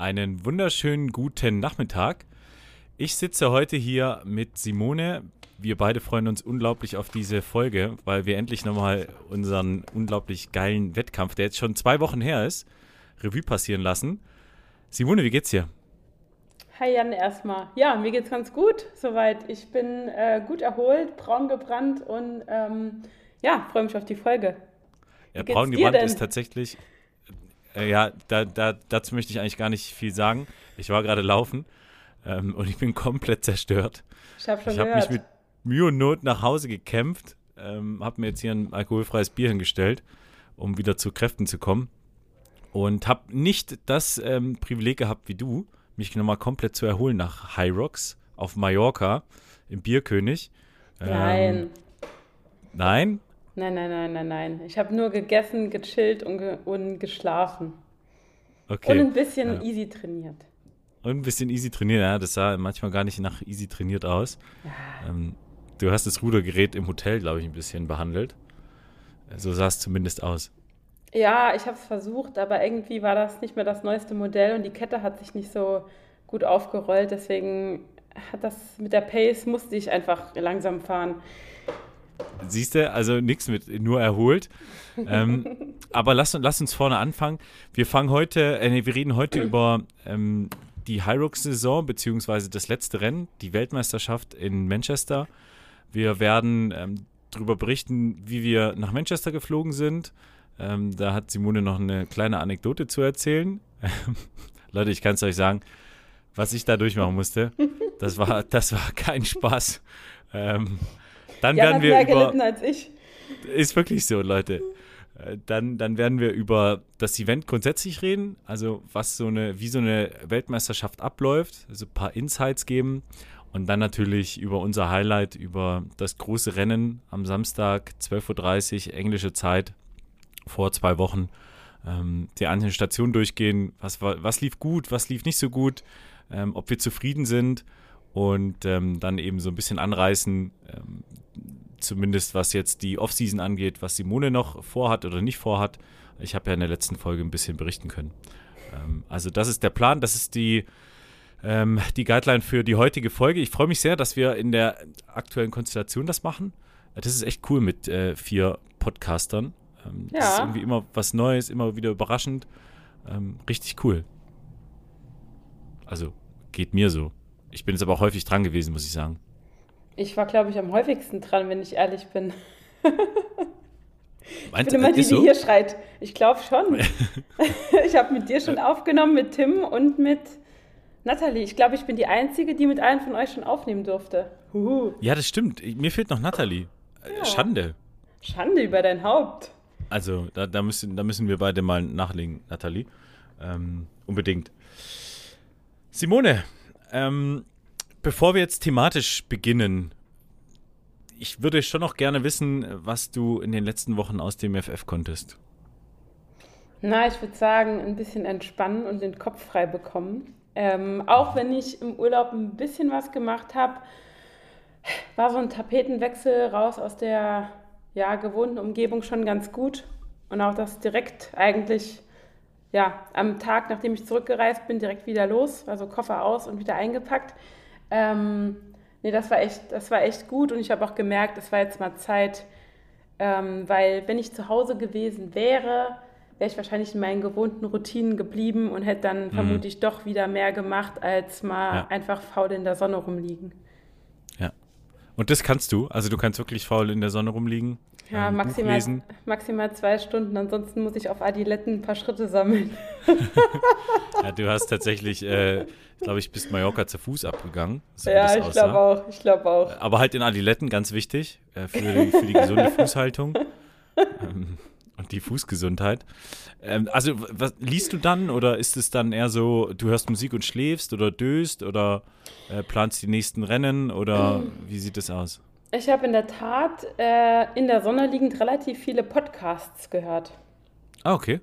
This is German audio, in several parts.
Einen wunderschönen guten Nachmittag. Ich sitze heute hier mit Simone. Wir beide freuen uns unglaublich auf diese Folge, weil wir endlich nochmal unseren unglaublich geilen Wettkampf, der jetzt schon zwei Wochen her ist, Revue passieren lassen. Simone, wie geht's dir? Hi Jan erstmal. Ja, mir geht's ganz gut soweit. Ich bin äh, gut erholt, braun gebrannt und ähm, ja, freue mich auf die Folge. Ja, braun gebrannt ist tatsächlich ja, da, da, dazu möchte ich eigentlich gar nicht viel sagen. Ich war gerade laufen ähm, und ich bin komplett zerstört. Ich habe habe mich mit Mühe und Not nach Hause gekämpft, ähm, habe mir jetzt hier ein alkoholfreies Bier hingestellt, um wieder zu Kräften zu kommen. Und habe nicht das ähm, Privileg gehabt wie du, mich nochmal komplett zu erholen nach High Rocks auf Mallorca im Bierkönig. Nein. Ähm, nein? Nein, nein, nein, nein, nein. Ich habe nur gegessen, gechillt und, ge und geschlafen. Okay. Und ein bisschen Ja. easy trainiert. Und ein bisschen easy trainiert, ja, das sah manchmal gar nicht nach easy trainiert aus. Ähm, du hast das Rudergerät im Hotel, glaube ich, ein bisschen behandelt. So sah es zumindest aus. Ja, ich habe es versucht, aber irgendwie war das nicht mehr das neueste Modell und die Kette hat sich nicht so gut aufgerollt. Deswegen hat das mit der Pace musste ich einfach langsam fahren. Siehst du, also nichts mit nur erholt. ähm, aber lass, lass uns vorne anfangen. Wir fangen heute, äh, wir reden heute über ähm, die Hyrox-Saison, beziehungsweise das letzte Rennen, die Weltmeisterschaft in Manchester. Wir werden ähm, darüber berichten, wie wir nach Manchester geflogen sind. Ähm, da hat Simone noch eine kleine Anekdote zu erzählen. Leute, ich kann es euch sagen, was ich da durchmachen musste, das war, das war kein Spaß. Ähm, dann Jan werden hat wir mehr über, gelitten als ich. ist wirklich so, Leute. Äh, Dann, dann werden wir über das Event grundsätzlich reden, also was so eine, wie so eine Weltmeisterschaft abläuft, also ein paar Insights geben. Und dann natürlich über unser Highlight, über das große Rennen am Samstag, 12.30 Uhr, englische Zeit, vor zwei Wochen, ähm, die einzelnen Stationen durchgehen, was, war, was lief gut, was lief nicht so gut, ähm, ob wir zufrieden sind? Und ähm, dann eben so ein bisschen anreißen, ähm, zumindest was jetzt die Offseason angeht, was Simone noch vorhat oder nicht vorhat. Ich habe ja in der letzten Folge ein bisschen berichten können. Ähm, also das ist der Plan, das ist die, ähm, die Guideline für die heutige Folge. Ich freue mich sehr, dass wir in der aktuellen Konstellation das machen. Das ist echt cool mit äh, vier Podcastern. Ähm, Das Ja. ist irgendwie immer was Neues, immer wieder überraschend. Ähm, richtig cool. Also geht mir so. Ich bin jetzt aber auch häufig dran gewesen, muss ich sagen. Ich war, glaube ich, am häufigsten dran, wenn ich ehrlich bin. Ich Meinst bin du, immer die, ist die so? hier schreit. Ich glaube schon. ich habe mit dir schon aufgenommen, mit Tim und mit Natalie. Ich glaube, ich bin die Einzige, die mit allen von euch schon aufnehmen durfte. Huhu. Ja, das stimmt. Mir fehlt noch Natalie. Äh, Ja. Schande. Schande über dein Haupt. Also, da, da, müssen, da müssen wir beide mal nachlegen, Nathalie. Ähm, unbedingt. Simone, ähm, bevor wir jetzt thematisch beginnen, ich würde schon noch gerne wissen, was du in den letzten Wochen aus dem FF konntest. Na, ich würde sagen, ein bisschen entspannen und den Kopf frei bekommen. Ähm, auch wenn ich im Urlaub ein bisschen was gemacht habe, war so ein Tapetenwechsel raus aus der ja, gewohnten Umgebung schon ganz gut. Und auch das direkt eigentlich, ja, am Tag, nachdem ich zurückgereist bin, direkt wieder los, also Koffer aus und wieder eingepackt. Ähm, nee, das war echt, das war echt gut und ich habe auch gemerkt, es war jetzt mal Zeit, Ähm, weil wenn ich zu Hause gewesen wäre, wäre ich wahrscheinlich in meinen gewohnten Routinen geblieben und hätte dann mhm. vermutlich doch wieder mehr gemacht, als mal ja. einfach faul in der Sonne rumliegen. Und das kannst du? Also du kannst wirklich faul in der Sonne rumliegen? Ja, ähm, maximal, maximal zwei Stunden, ansonsten muss ich auf Adiletten ein paar Schritte sammeln. ja, du hast tatsächlich, äh, glaube ich, bis Mallorca zu Fuß abgegangen. So ja, ich glaube auch, ich glaube auch. Aber halt in Adiletten, ganz wichtig, äh, für, die, für die gesunde Fußhaltung. Ähm, und die Fußgesundheit. Ähm, also, was, liest du dann oder ist es dann eher so, du hörst Musik und schläfst oder döst oder äh, planst die nächsten Rennen oder wie sieht das aus? Ich habe in der Tat äh, in der Sonne liegend relativ viele Podcasts gehört. Ah, okay.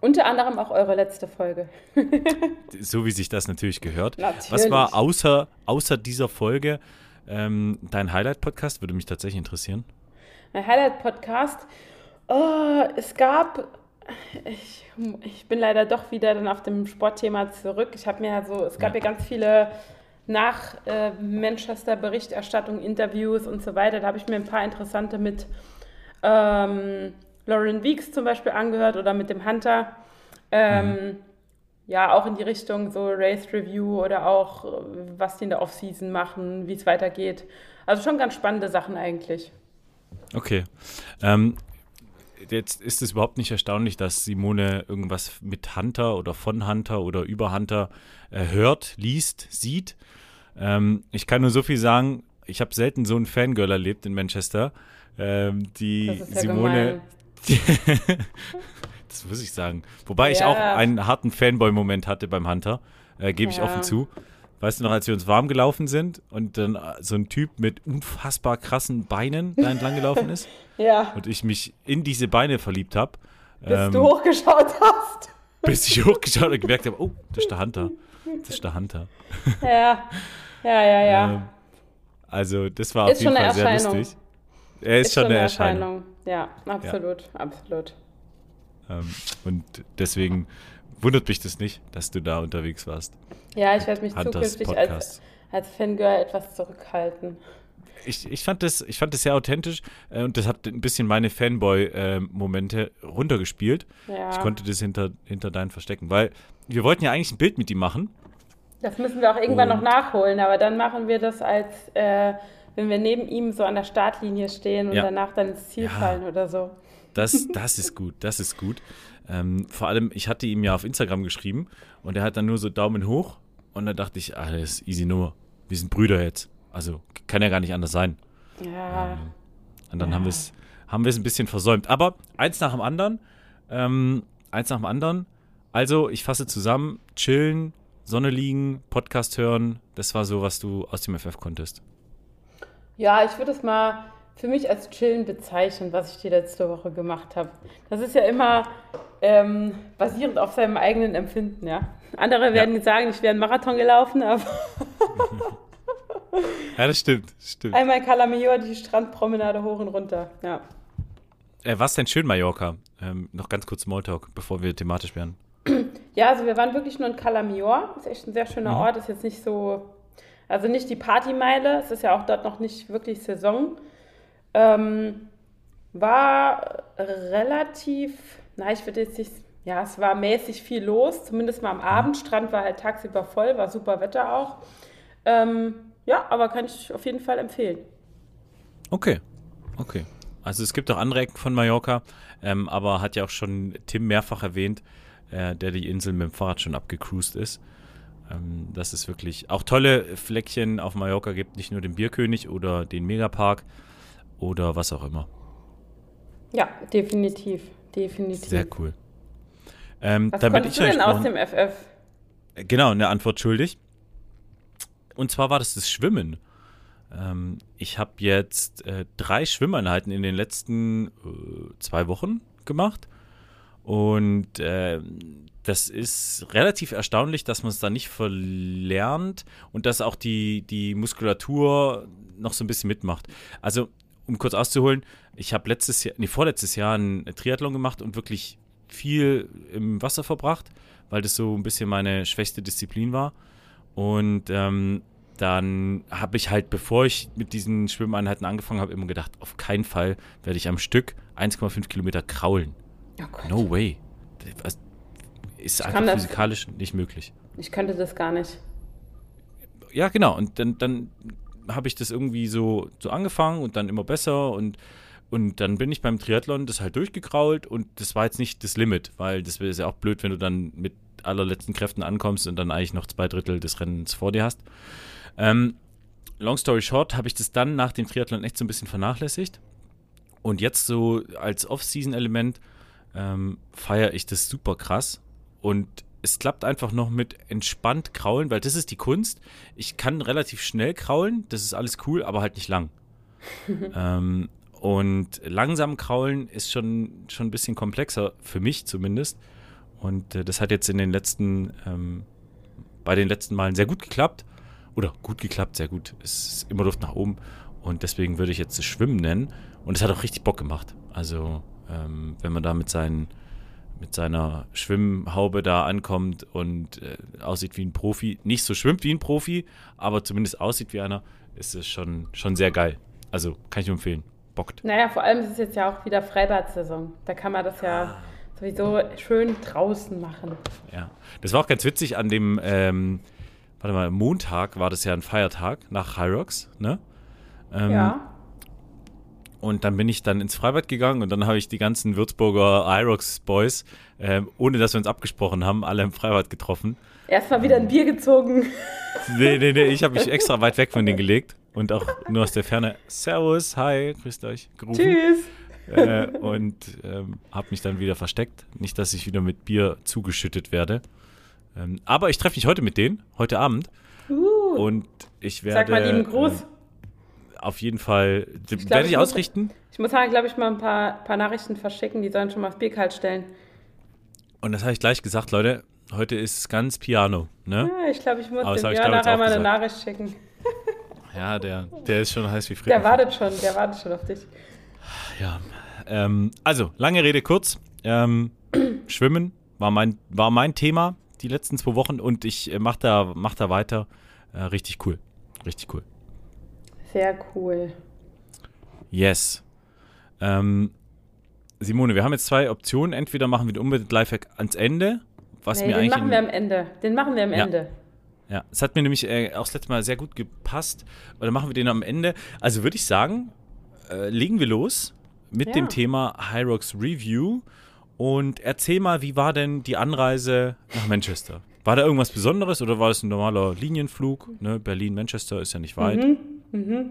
Unter anderem auch eure letzte Folge. so wie sich das natürlich gehört. Natürlich. Was war außer, außer dieser Folge ähm, dein Highlight-Podcast? Würde mich tatsächlich interessieren. Mein Highlight-Podcast Oh, es gab, ich, ich bin leider doch wieder dann auf dem Sportthema zurück. Ich habe mir ja so, es gab ja, ganz viele nach äh, Manchester Berichterstattung, Interviews und so weiter. Da habe ich mir ein paar interessante mit ähm, Lauren Weeks zum Beispiel angehört oder mit dem Hunter. Ähm, mhm. Ja, auch in die Richtung so Race Review oder auch, was die in der Offseason machen, wie es weitergeht. Also schon ganz spannende Sachen eigentlich. Okay. Ähm, jetzt ist es überhaupt nicht erstaunlich, dass Simone irgendwas mit Hunter oder von Hunter oder über Hunter äh, hört, liest, sieht. Ähm, ich kann nur so viel sagen, ich habe selten so ein Fangirl erlebt in Manchester. Ähm, die ja Simone. Die, das muss ich sagen. Wobei ja. ich auch einen harten Fanboy-Moment hatte beim Hunter, äh, gebe ich offen zu. Weißt du noch, als wir uns warm gelaufen sind und dann so ein Typ mit unfassbar krassen Beinen da entlang gelaufen ist? ja. Und ich mich in diese Beine verliebt habe. Bis ähm, du hochgeschaut hast. Bis ich hochgeschaut und gemerkt habe, oh, das ist der Hunter. Das ist der Hunter. Ja, ja, ja, ja. Ähm, also, das war ist auf jeden Fall sehr lustig. Er ist, ist schon, eine, eine Erscheinung. Erscheinung. Ja, absolut, ja. absolut. Ähm, und deswegen wundert mich das nicht, dass du da unterwegs warst. Ja, ich werde mich Hunters zukünftig als, als Fangirl etwas zurückhalten. Ich, ich, fand das, ich fand das sehr authentisch äh, und das hat ein bisschen meine Fanboy-Momente äh, runtergespielt. Ja. Ich konnte das hinter, hinter deinen verstecken, weil wir wollten ja eigentlich ein Bild mit ihm machen. Das müssen wir auch irgendwann und noch nachholen, aber dann machen wir das als, äh, wenn wir neben ihm so an der Startlinie stehen und ja. danach dann ins Ziel ja. fallen oder so. Das, das ist gut, das ist gut. Ähm, vor allem, ich hatte ihm ja auf Instagram geschrieben und er hat dann nur so Daumen hoch und da dachte ich, ah, das ist easy Nummer. Wir sind Brüder jetzt. Also kann ja gar nicht anders sein. Ja. Ähm, und dann ja. haben wir es haben wir es ein bisschen versäumt. Aber eins nach dem anderen, ähm, eins nach dem anderen. Also, ich fasse zusammen, chillen, Sonne liegen, Podcast hören, das war so, was du aus dem FF konntest. Ja, ich würde es mal für mich als chillen bezeichnen, was ich die letzte Woche gemacht habe. Das ist ja immer ähm, basierend auf seinem eigenen Empfinden, ja. Andere werden ja. sagen, ich wäre einen Marathon gelaufen, aber. ja, das stimmt, stimmt. Einmal Calamior, die Strandpromenade hoch und runter, ja. Äh, was denn schön, Mallorca? Ähm, noch ganz kurz Smalltalk, bevor wir thematisch werden. Ja, also wir waren wirklich nur in Calamior. Ist echt ein sehr schöner mhm. Ort. Ist jetzt nicht so, also nicht die Partymeile. Es ist ja auch dort noch nicht wirklich Saison. Ähm, war relativ, na, ich würde jetzt nicht, ja, es war mäßig viel los, zumindest mal am Abend. Strand war halt tagsüber voll, war super Wetter auch. Ähm, ja, aber kann ich auf jeden Fall empfehlen. Okay, okay. Also es gibt auch andere Ecken von Mallorca, ähm, aber hat ja auch schon Tim mehrfach erwähnt, äh, der die Insel mit dem Fahrrad schon abgecruised ist. Ähm, dass es wirklich auch tolle Fleckchen auf Mallorca gibt, nicht nur den Bierkönig oder den Megapark oder was auch immer. Ja, definitiv, definitiv. Sehr cool. Ähm, was damit ich du denn aus dem FF? Genau, eine Antwort schuldig. Und zwar war das das Schwimmen. Ähm, ich habe jetzt äh, drei Schwimmeinheiten in den letzten äh, zwei Wochen gemacht und äh, das ist relativ erstaunlich, dass man es da nicht verlernt und dass auch die, die Muskulatur noch so ein bisschen mitmacht. Also, um kurz auszuholen, ich habe letztes Jahr, nee, vorletztes Jahr einen Triathlon gemacht und wirklich viel im Wasser verbracht, weil das so ein bisschen meine schwächste Disziplin war. Und ähm, dann habe ich halt, bevor ich mit diesen Schwimmeinheiten angefangen habe, immer gedacht, auf keinen Fall werde ich am Stück 1,5 Kilometer kraulen. Oh. No way. Das ist Ich einfach kann das- physikalisch nicht möglich. Ich könnte das gar nicht. Ja, genau. Und dann, dann habe ich das irgendwie so, so angefangen und dann immer besser und, und dann bin ich beim Triathlon das halt durchgekrault und das war jetzt nicht das Limit, weil das ist ja auch blöd, wenn du dann mit allerletzten Kräften ankommst und dann eigentlich noch zwei Drittel des Rennens vor dir hast. Ähm, long story short, habe ich das dann nach dem Triathlon echt so ein bisschen vernachlässigt. Und jetzt so als Off-Season-Element ähm, feiere ich das super krass. Und es klappt einfach noch mit entspannt kraulen, weil das ist die Kunst. Ich kann relativ schnell kraulen, das ist alles cool, aber halt nicht lang. ähm, und langsam kraulen ist schon, schon ein bisschen komplexer, für mich zumindest. Und äh, das hat jetzt in den letzten, ähm, bei den letzten Malen sehr gut geklappt. Oder gut geklappt, sehr gut. Es ist immer Luft nach oben. Und deswegen würde ich jetzt das Schwimmen nennen. Und es hat auch richtig Bock gemacht. Also, ähm, wenn man da mit, seinen, mit seiner Schwimmhaube da ankommt und äh, aussieht wie ein Profi, nicht so schwimmt wie ein Profi, aber zumindest aussieht wie einer, ist es schon, schon sehr geil. Also, kann ich nur empfehlen. Bockt. Naja, vor allem ist es jetzt ja auch wieder Freibad-Saison. Da kann man das ja sowieso schön draußen machen. Ja. Das war auch ganz witzig an dem, ähm, warte mal, Montag war das ja ein Feiertag nach Hyrox, ne? Ähm, ja. Und dann bin ich dann ins Freibad gegangen und dann habe ich die ganzen Würzburger Hyrox Boys, ähm, ohne dass wir uns abgesprochen haben, alle im Freibad getroffen. Erstmal wieder ein Bier gezogen. Nee, nee, nee, ich habe mich extra weit weg von denen gelegt und auch nur aus der Ferne Servus, hi, grüßt euch, gerufen. Tschüss. Äh, und ähm, habe mich dann wieder versteckt. Nicht, dass ich wieder mit Bier zugeschüttet werde. Ähm, aber ich treffe mich heute mit denen, heute Abend. Uh, Und ich werde. sag mal lieben Gruß. Äh, auf jeden Fall. glaub, werde ich ich muss- ausrichten. Ich muss halt, glaube ich, mal ein paar, paar Nachrichten verschicken. Die sollen schon mal das Bier kalt stellen. Und das habe ich gleich gesagt, Leute. Heute ist ganz Piano. Ne? Ja, ich glaube, ich muss Aber dem ich, ich, nachher mal eine. Nachricht schicken. Ja, der, der ist schon heiß wie Der Fritten. wartet schon, der wartet schon auf dich. Ja. Ähm, also, lange Rede kurz. Ähm, Schwimmen war mein, war mein Thema die letzten zwei Wochen und ich äh, mache da, mach da weiter. Äh, richtig cool. Richtig cool. Sehr cool. Yes. Ähm, Simone, wir haben jetzt zwei Optionen. Entweder machen wir den unbedingt Lifehack ans Ende, was Nee, mir den eigentlich. machen in- wir am Ende. Den machen wir am Ja. Ende. Ja, es hat mir nämlich äh, auch das letzte Mal sehr gut gepasst. Oder machen wir den am Ende? Also würde ich sagen, äh, legen wir los mit Ja. dem Thema Hyrox Review und erzähl mal, wie war denn die Anreise nach Manchester? War da irgendwas Besonderes oder war das ein normaler Linienflug? Ne? Berlin-Manchester ist ja nicht weit. Mhm.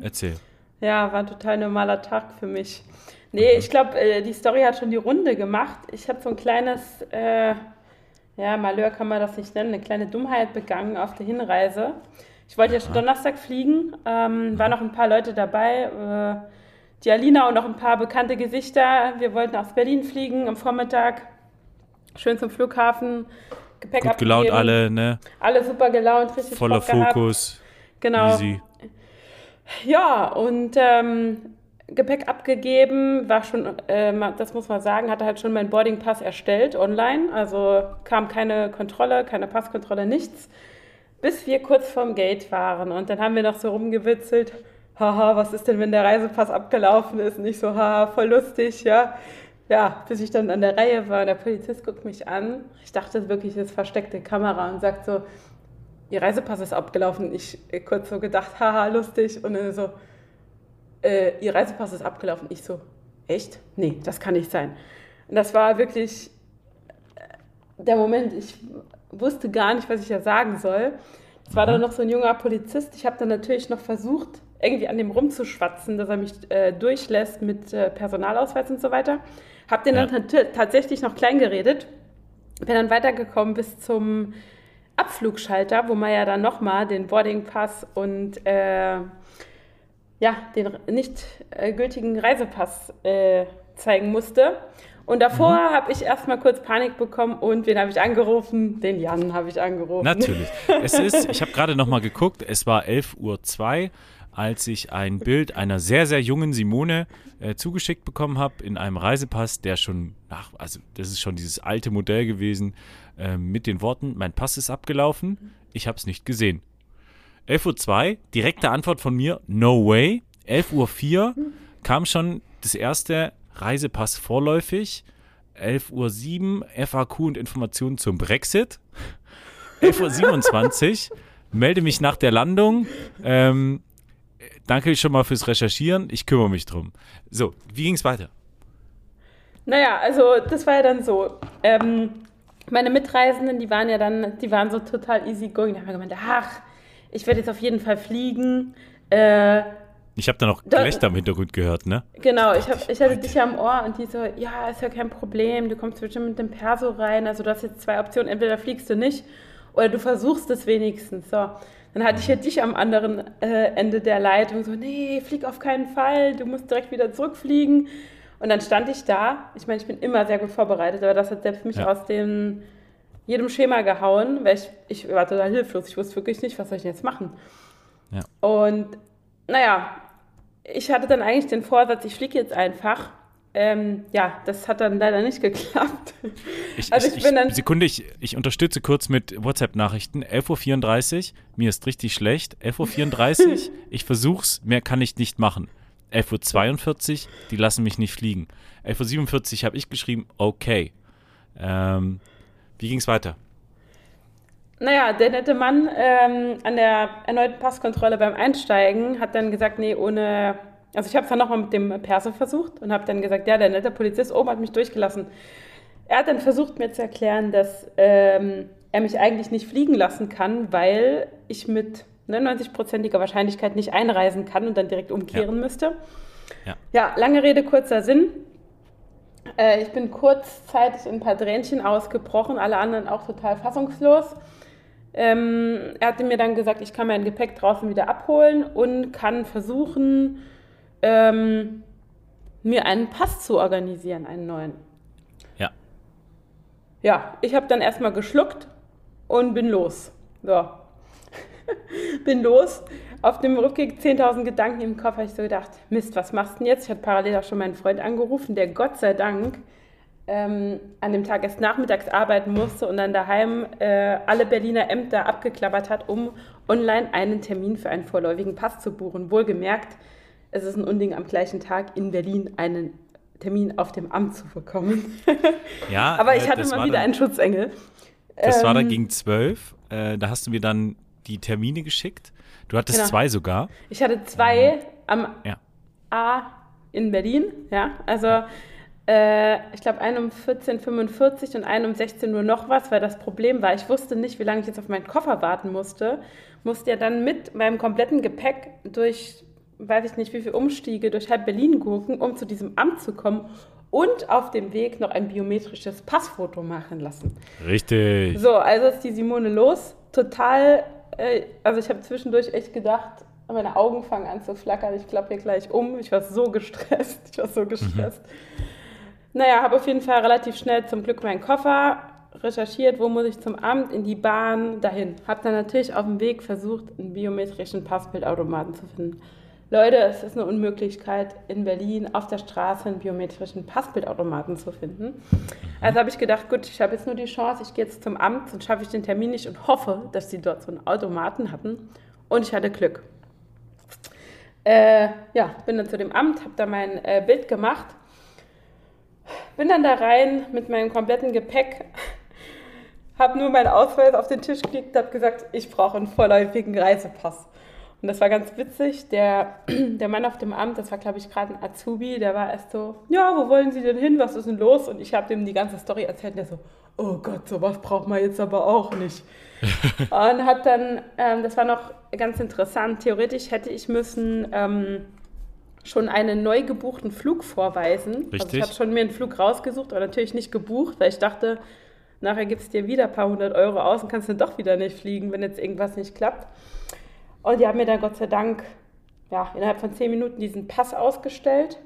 Erzähl. Ja, war ein total normaler Tag für mich. Nee, ich glaube, äh, die Story hat schon die Runde gemacht. Ich habe so ein kleines, äh, ja, Malheur kann man das nicht nennen, eine kleine Dummheit begangen auf der Hinreise. Ich wollte ja schon Donnerstag fliegen, ähm, waren noch ein paar Leute dabei, äh, die Alina und noch ein paar bekannte Gesichter. Wir wollten aus Berlin fliegen am Vormittag, schön zum Flughafen, Gepäck Gut gelaunt abgegeben. alle, ne? Alle super gelaunt, richtig Voller Bock gehabt. Fokus. Genau. Easy. Ja, und ähm, Gepäck abgegeben, war schon, ähm, das muss man sagen, hatte halt schon meinen Boardingpass erstellt online. Also kam keine Kontrolle, keine Passkontrolle, nichts. Bis wir kurz vorm Gate waren. Und dann haben wir noch so rumgewitzelt. Haha, was ist denn, wenn der Reisepass abgelaufen ist? Nicht so, haha, voll lustig, ja. Ja, bis ich dann an der Reihe war der Polizist guckt mich an. Ich dachte wirklich, das ist versteckte Kamera und sagt so, Ihr Reisepass ist abgelaufen. Ich äh, kurz so gedacht, haha, lustig. Und dann so, äh, Ihr Reisepass ist abgelaufen. Ich so, echt? Nee, das kann nicht sein. Und das war wirklich äh, der Moment, ich wusste gar nicht, was ich da sagen soll. Es war dann noch so ein junger Polizist. Ich habe dann natürlich noch versucht, irgendwie an dem rumzuschwatzen, dass er mich äh, durchlässt mit äh, Personalausweis und so weiter. Habe den Ja. dann tat- tatsächlich noch klein geredet. Bin dann weitergekommen bis zum Abflugschalter, wo man ja dann nochmal den Boardingpass und äh, ja, den nicht äh, gültigen Reisepass äh, zeigen musste. Und davor habe ich erstmal kurz Panik bekommen und wen habe ich angerufen? Den Jan habe ich angerufen. Natürlich. Es ist, ich habe gerade noch mal geguckt, es war 11.02 Uhr, als ich ein Bild einer sehr, sehr jungen Simone äh, zugeschickt bekommen habe in einem Reisepass, der schon nach, also das ist schon dieses alte Modell gewesen, äh, mit den Worten, mein Pass ist abgelaufen, ich habe es nicht gesehen. 11.02 Uhr, direkte Antwort von mir, no way. 11.04 Uhr kam schon das erste Reisepass vorläufig. 11.07 Uhr FAQ und Informationen zum Brexit. 11.27 Uhr melde mich nach der Landung. Ähm, danke schon mal fürs Recherchieren. Ich kümmere mich drum. So, wie ging es weiter? Naja, also das war ja dann so. Ähm, meine Mitreisenden, die waren ja dann, die waren so total easy going. Die haben gemeint, ach, ich werde jetzt auf jeden Fall fliegen. Äh, ich habe da noch Gelächter im Hintergrund gehört, ne? Genau, ich, hab, ich hatte dich ja am Ohr und die so, ja, ist ja kein Problem, du kommst bestimmt mit dem Perso rein. Also du hast jetzt zwei Optionen, entweder fliegst du nicht oder du versuchst es wenigstens. So. Dann hatte ich ja dich am anderen äh, Ende der Leitung so, nee, flieg auf keinen Fall, du musst direkt wieder zurückfliegen. Und dann stand ich da. Ich meine, ich bin immer sehr gut vorbereitet, aber das hat selbst mich ja. aus dem, jedem Schema gehauen, weil ich, ich war total hilflos. Ich wusste wirklich nicht, was soll ich denn jetzt machen. Ja. Und naja, ich hatte dann eigentlich den Vorsatz, ich fliege jetzt einfach. Ähm, ja, das hat dann leider nicht geklappt. Ich, also ich, ich bin dann Sekunde, ich, ich unterstütze kurz mit WhatsApp-Nachrichten. 11.34 Uhr, mir ist richtig schlecht. 11.34 Uhr, ich versuch's, mehr kann ich nicht machen. 11.42 Uhr, die lassen mich nicht fliegen. 11.47 Uhr habe ich geschrieben, okay. Ähm, wie ging es weiter? Naja, der nette Mann ähm, an der erneuten Passkontrolle beim Einsteigen hat dann gesagt, nee, ohne. Also ich habe es dann nochmal mit dem Perso versucht und habe dann gesagt, ja, der nette Polizist oben hat mich durchgelassen. Er hat dann versucht mir zu erklären, dass ähm, er mich eigentlich nicht fliegen lassen kann, weil ich mit 99-prozentiger Wahrscheinlichkeit nicht einreisen kann und dann direkt umkehren ja. müsste. Ja. ja, lange Rede, kurzer Sinn. Äh, ich bin kurzzeitig in ein paar Tränchen ausgebrochen, alle anderen auch total fassungslos. Ähm, er hatte mir dann gesagt, ich kann mein Gepäck draußen wieder abholen und kann versuchen, ähm, mir einen Pass zu organisieren, einen neuen. Ja. Ja, ich habe dann erstmal geschluckt und bin los. So, bin los. Auf dem Rückweg 10.000 Gedanken im Kopf habe ich so gedacht, Mist, was machst du denn jetzt? Ich hatte parallel auch schon meinen Freund angerufen, der Gott sei Dank ähm, an dem Tag erst nachmittags arbeiten musste und dann daheim äh, alle Berliner Ämter abgeklappert hat, um online einen Termin für einen vorläufigen Pass zu buchen. Wohlgemerkt, es ist ein Unding, am gleichen Tag in Berlin einen Termin auf dem Amt zu bekommen. ja, aber ich äh, hatte mal wieder dann, einen Schutzengel. Das ähm, war dann ähm, gegen zwölf. Äh, da hast du mir dann die Termine geschickt. Du hattest genau. zwei sogar. Ich hatte zwei am ja. A in Berlin, ja. Also äh, ich glaube einen um 14.45 Uhr und einen um 16 Uhr noch was, weil das Problem war, ich wusste nicht, wie lange ich jetzt auf meinen Koffer warten musste. Musste ja dann mit meinem kompletten Gepäck durch, weiß ich nicht, wie viele Umstiege durch halb Berlin gucken, um zu diesem Amt zu kommen und auf dem Weg noch ein biometrisches Passfoto machen lassen. Richtig. So, also ist die Simone los. Total äh, also ich habe zwischendurch echt gedacht, meine Augen fangen an zu flackern, ich klappe hier gleich um. Ich war so gestresst, ich war so gestresst. Mhm. Naja, habe auf jeden Fall relativ schnell zum Glück meinen Koffer recherchiert, wo muss ich zum Amt, in die Bahn, dahin. Habe dann natürlich auf dem Weg versucht, einen biometrischen Passbildautomaten zu finden. Leute, es ist eine Unmöglichkeit, in Berlin auf der Straße einen biometrischen Passbildautomaten zu finden. Also habe ich gedacht, gut, ich habe jetzt nur die Chance, ich gehe jetzt zum Amt, sonst schaffe ich den Termin nicht und hoffe, dass sie dort so einen Automaten hatten. Und ich hatte Glück. Äh, ja, bin dann zu dem Amt, habe da mein äh, Bild gemacht, bin dann da rein mit meinem kompletten Gepäck, habe nur meinen Ausweis auf den Tisch gelegt, habe gesagt, ich brauche einen vorläufigen Reisepass. Und das war ganz witzig. Der, der Mann auf dem Amt, das war, glaube ich, gerade ein Azubi, der war erst so, ja, wo wollen Sie denn hin? Was ist denn los? Und ich habe dem die ganze Story erzählt und der so, oh Gott, sowas braucht man jetzt aber auch nicht. und hat dann, ähm, das war noch ganz interessant, theoretisch hätte ich müssen ähm, schon einen neu gebuchten Flug vorweisen. Richtig. Also ich habe schon mir einen Flug rausgesucht, aber natürlich nicht gebucht, weil ich dachte, nachher gibt es dir wieder ein paar hundert Euro aus und kannst dann doch wieder nicht fliegen, wenn jetzt irgendwas nicht klappt. Und die haben mir dann Gott sei Dank ja, innerhalb von zehn Minuten diesen Pass ausgestellt.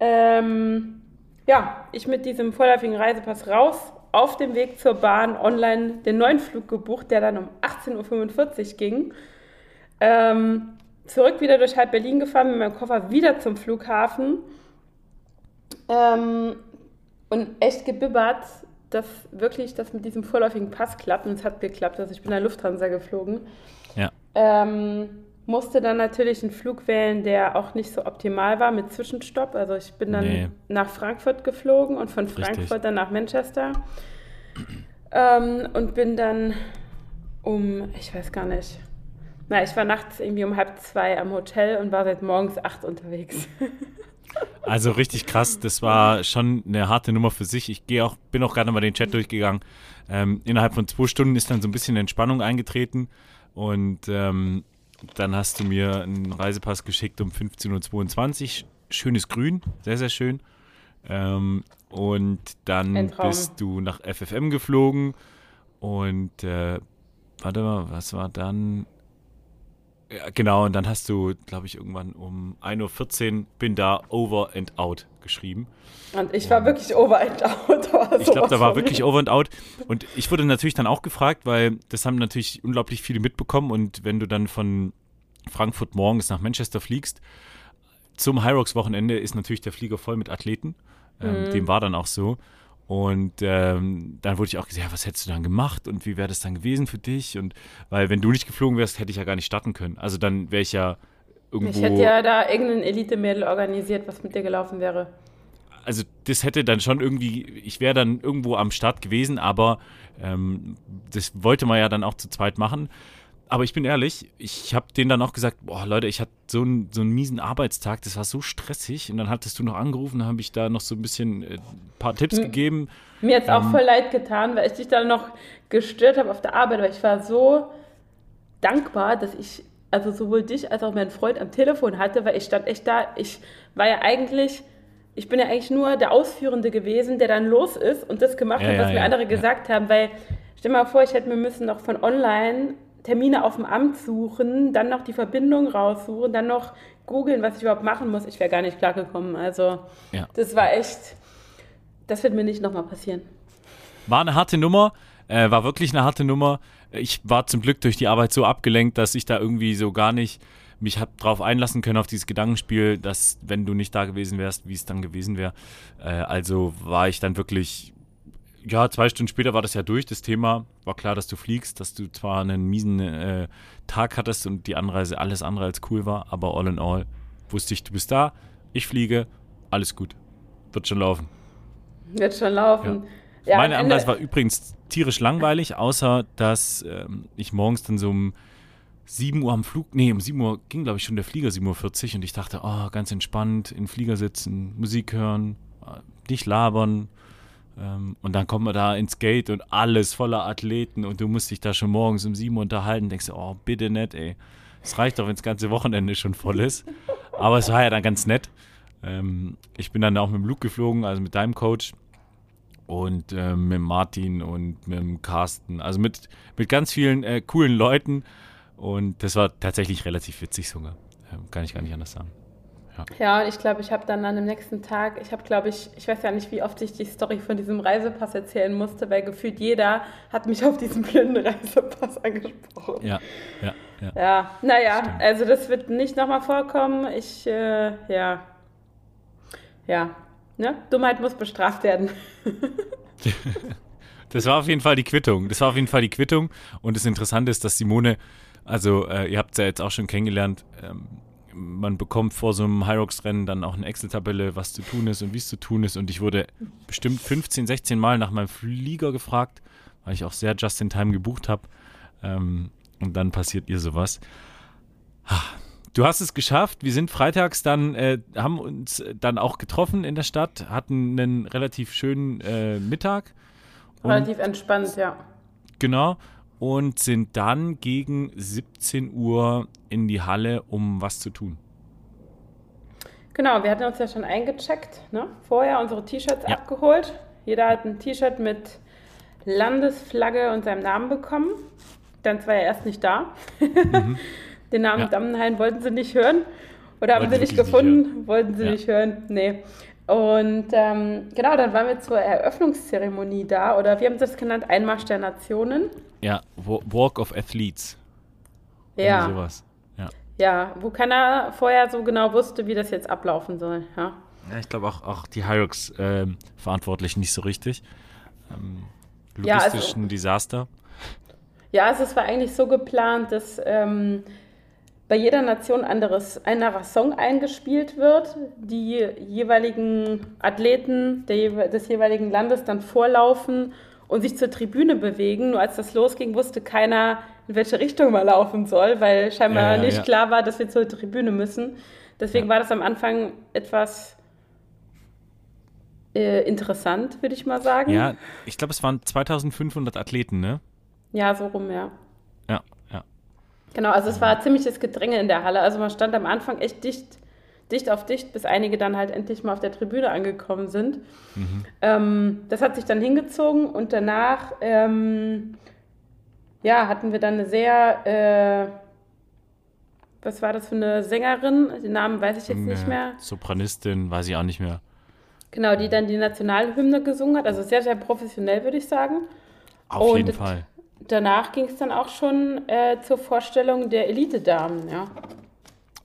Ähm, ja, ich mit diesem vorläufigen Reisepass raus, auf dem Weg zur Bahn online den neuen Flug gebucht, der dann um 18.45 Uhr ging. Ähm, zurück wieder durch halb Berlin gefahren, mit meinem Koffer wieder zum Flughafen. Ähm, und echt gebibbert, dass wirklich das mit diesem vorläufigen Pass klappt. Und es hat geklappt. Also ich bin in der Lufthansa geflogen. Ähm, musste dann natürlich einen Flug wählen, der auch nicht so optimal war mit Zwischenstopp. Also ich bin dann nee. nach Frankfurt geflogen und von Frankfurt Richtig. dann nach Manchester. Ähm, und bin dann um, ich weiß gar nicht, na, ich war nachts irgendwie um halb zwei am Hotel und war seit morgens acht unterwegs. Also richtig krass, das war schon eine harte Nummer für sich. Ich gehe auch, bin auch gerade mal den Chat durchgegangen. Ähm, innerhalb von zwei Stunden ist dann so ein bisschen Entspannung eingetreten und ähm, dann hast du mir einen Reisepass geschickt um 15.22 Uhr. Schönes Grün, sehr, sehr schön. Ähm, und dann bist du nach FFM geflogen und äh, warte mal, was war dann? Ja, genau, und dann hast du, glaube ich, irgendwann um 1.14 Uhr bin da over and out geschrieben. Und ich war wirklich over and out. ich glaube, da war wirklich over and out. Und ich wurde natürlich dann auch gefragt, weil das haben natürlich unglaublich viele mitbekommen. Und wenn du dann von Frankfurt morgens nach Manchester fliegst, zum Hyrox-Wochenende ist natürlich der Flieger voll mit Athleten. Ähm, mhm. Dem war dann auch so. Und ähm, dann wurde ich auch gesagt, ja, was hättest du dann gemacht und wie wäre das dann gewesen für dich? Und weil wenn du nicht geflogen wärst, hätte ich ja gar nicht starten können. Also dann wäre ich ja irgendwo. Ich hätte ja da irgendein Elite-Mädel organisiert, was mit dir gelaufen wäre. Also das hätte dann schon irgendwie, ich wäre dann irgendwo am Start gewesen, aber ähm, das wollte man ja dann auch zu zweit machen aber ich bin ehrlich, ich habe denen dann auch gesagt, boah Leute, ich hatte so einen, so einen miesen Arbeitstag, das war so stressig. Und dann hattest du noch angerufen, habe ich da noch so ein bisschen ein äh, paar Tipps gegeben. Mir hat es ähm, auch voll leid getan, weil ich dich dann noch gestört habe auf der Arbeit, weil ich war so dankbar, dass ich also sowohl dich als auch meinen Freund am Telefon hatte, weil ich stand echt da, ich war ja eigentlich, ich bin ja eigentlich nur der Ausführende gewesen, der dann los ist und das gemacht ja, hat, was ja, mir andere gesagt haben, weil stell mal vor, ich hätte mir müssen noch von online Termine auf dem Amt suchen, dann noch die Verbindung raussuchen, dann noch googeln, was ich überhaupt machen muss. Ich wäre gar nicht klargekommen. Also ja. das war echt, das wird mir nicht nochmal passieren. War eine harte Nummer, äh, war wirklich eine harte Nummer. Ich war zum Glück durch die Arbeit so abgelenkt, dass ich da irgendwie so gar nicht mich habe darauf einlassen können, auf dieses Gedankenspiel, dass wenn du nicht da gewesen wärst, wie es dann gewesen wäre. Äh, also war ich dann wirklich ja, zwei Stunden später war das ja durch, das Thema. War klar, dass du fliegst, dass du zwar einen miesen äh, Tag hattest und die Anreise alles andere als cool war, aber all in all wusste ich, du bist da, ich fliege, alles gut. Wird schon laufen. Wird schon laufen. Ja. Ja, Meine Anreise war übrigens tierisch langweilig, außer dass ähm, ich morgens dann so um 7 Uhr am Flug, nee, um 7 Uhr ging, glaube ich, schon der Flieger, 7.40 Uhr und ich dachte, oh, ganz entspannt, in Flieger sitzen, Musik hören, äh, nicht labern, und dann kommt man da ins Gate und alles voller Athleten und du musst dich da schon morgens um sieben unterhalten. Denkst du, oh, bitte nett, ey. Es reicht doch, wenn das ganze Wochenende schon voll ist. Aber es war ja dann ganz nett. Ähm, ich bin dann auch mit dem Luke geflogen, also mit deinem Coach und äh, mit Martin und mit Carsten. Also mit, mit ganz vielen äh, coolen Leuten. Und das war tatsächlich relativ witzig sogar. Ähm, kann ich gar nicht anders sagen. Ja, ja und ich glaube, ich habe dann an dem nächsten Tag, ich habe, glaube ich, ich weiß ja nicht, wie oft ich die Story von diesem Reisepass erzählen musste, weil gefühlt jeder hat mich auf diesen blinden Reisepass angesprochen. Ja, ja, ja. Ja, naja, Stimmt. also das wird nicht nochmal vorkommen. Ich, äh, ja, ja, ne? Dummheit muss bestraft werden. das war auf jeden Fall die Quittung. Das war auf jeden Fall die Quittung. Und das Interessante ist, dass Simone, also äh, ihr habt es ja jetzt auch schon kennengelernt, ähm, man bekommt vor so einem Hyrox-Rennen dann auch eine Excel-Tabelle, was zu tun ist und wie es zu tun ist. Und ich wurde bestimmt 15, 16 Mal nach meinem Flieger gefragt, weil ich auch sehr just in time gebucht habe. Ähm, und dann passiert ihr sowas. Du hast es geschafft. Wir sind freitags dann, äh, haben uns dann auch getroffen in der Stadt, hatten einen relativ schönen äh, Mittag. Relativ entspannt, ja. Genau und sind dann gegen 17 Uhr in die Halle, um was zu tun. Genau, wir hatten uns ja schon eingecheckt, ne? vorher unsere T-Shirts ja. abgeholt. Jeder hat ein T-Shirt mit Landesflagge und seinem Namen bekommen. Dann war er erst nicht da. Mhm. Den Namen ja. Dammenhain wollten sie nicht hören. Oder haben sie nicht gefunden? Nicht wollten sie ja. nicht hören? Nee. Und ähm, genau, dann waren wir zur Eröffnungszeremonie da, oder wir haben das genannt, Einmarsch der Nationen. Ja, Walk of Athletes. Ja. Sowas. Ja. ja, wo keiner vorher so genau wusste, wie das jetzt ablaufen soll. Ja, ja ich glaube auch, auch die Hyrox-Verantwortlichen ähm, nicht so richtig. Ähm, logistischen ja, also, Desaster. Ja, also es war eigentlich so geplant, dass ähm, bei jeder Nation anderes, ein anderer Song eingespielt wird, die jeweiligen Athleten der, des jeweiligen Landes dann vorlaufen und sich zur Tribüne bewegen. Nur als das losging, wusste keiner, in welche Richtung man laufen soll, weil scheinbar ja, ja, nicht ja. klar war, dass wir zur Tribüne müssen. Deswegen war das am Anfang etwas äh, interessant, würde ich mal sagen. Ja, ich glaube, es waren 2500 Athleten, ne? Ja, so rum, ja. Ja, ja. Genau, also es war ziemliches Gedränge in der Halle. Also man stand am Anfang echt dicht, dicht auf dicht, bis einige dann halt endlich mal auf der Tribüne angekommen sind. Mhm. Ähm, das hat sich dann hingezogen und danach ähm, ja, hatten wir dann eine sehr, äh, was war das für eine Sängerin? Den Namen weiß ich jetzt eine nicht mehr. Sopranistin, weiß ich auch nicht mehr. Genau, die dann die Nationalhymne gesungen hat. Also sehr, sehr professionell, würde ich sagen. Auf und jeden Fall. Danach ging es dann auch schon äh, zur Vorstellung der Elite-Damen, ja.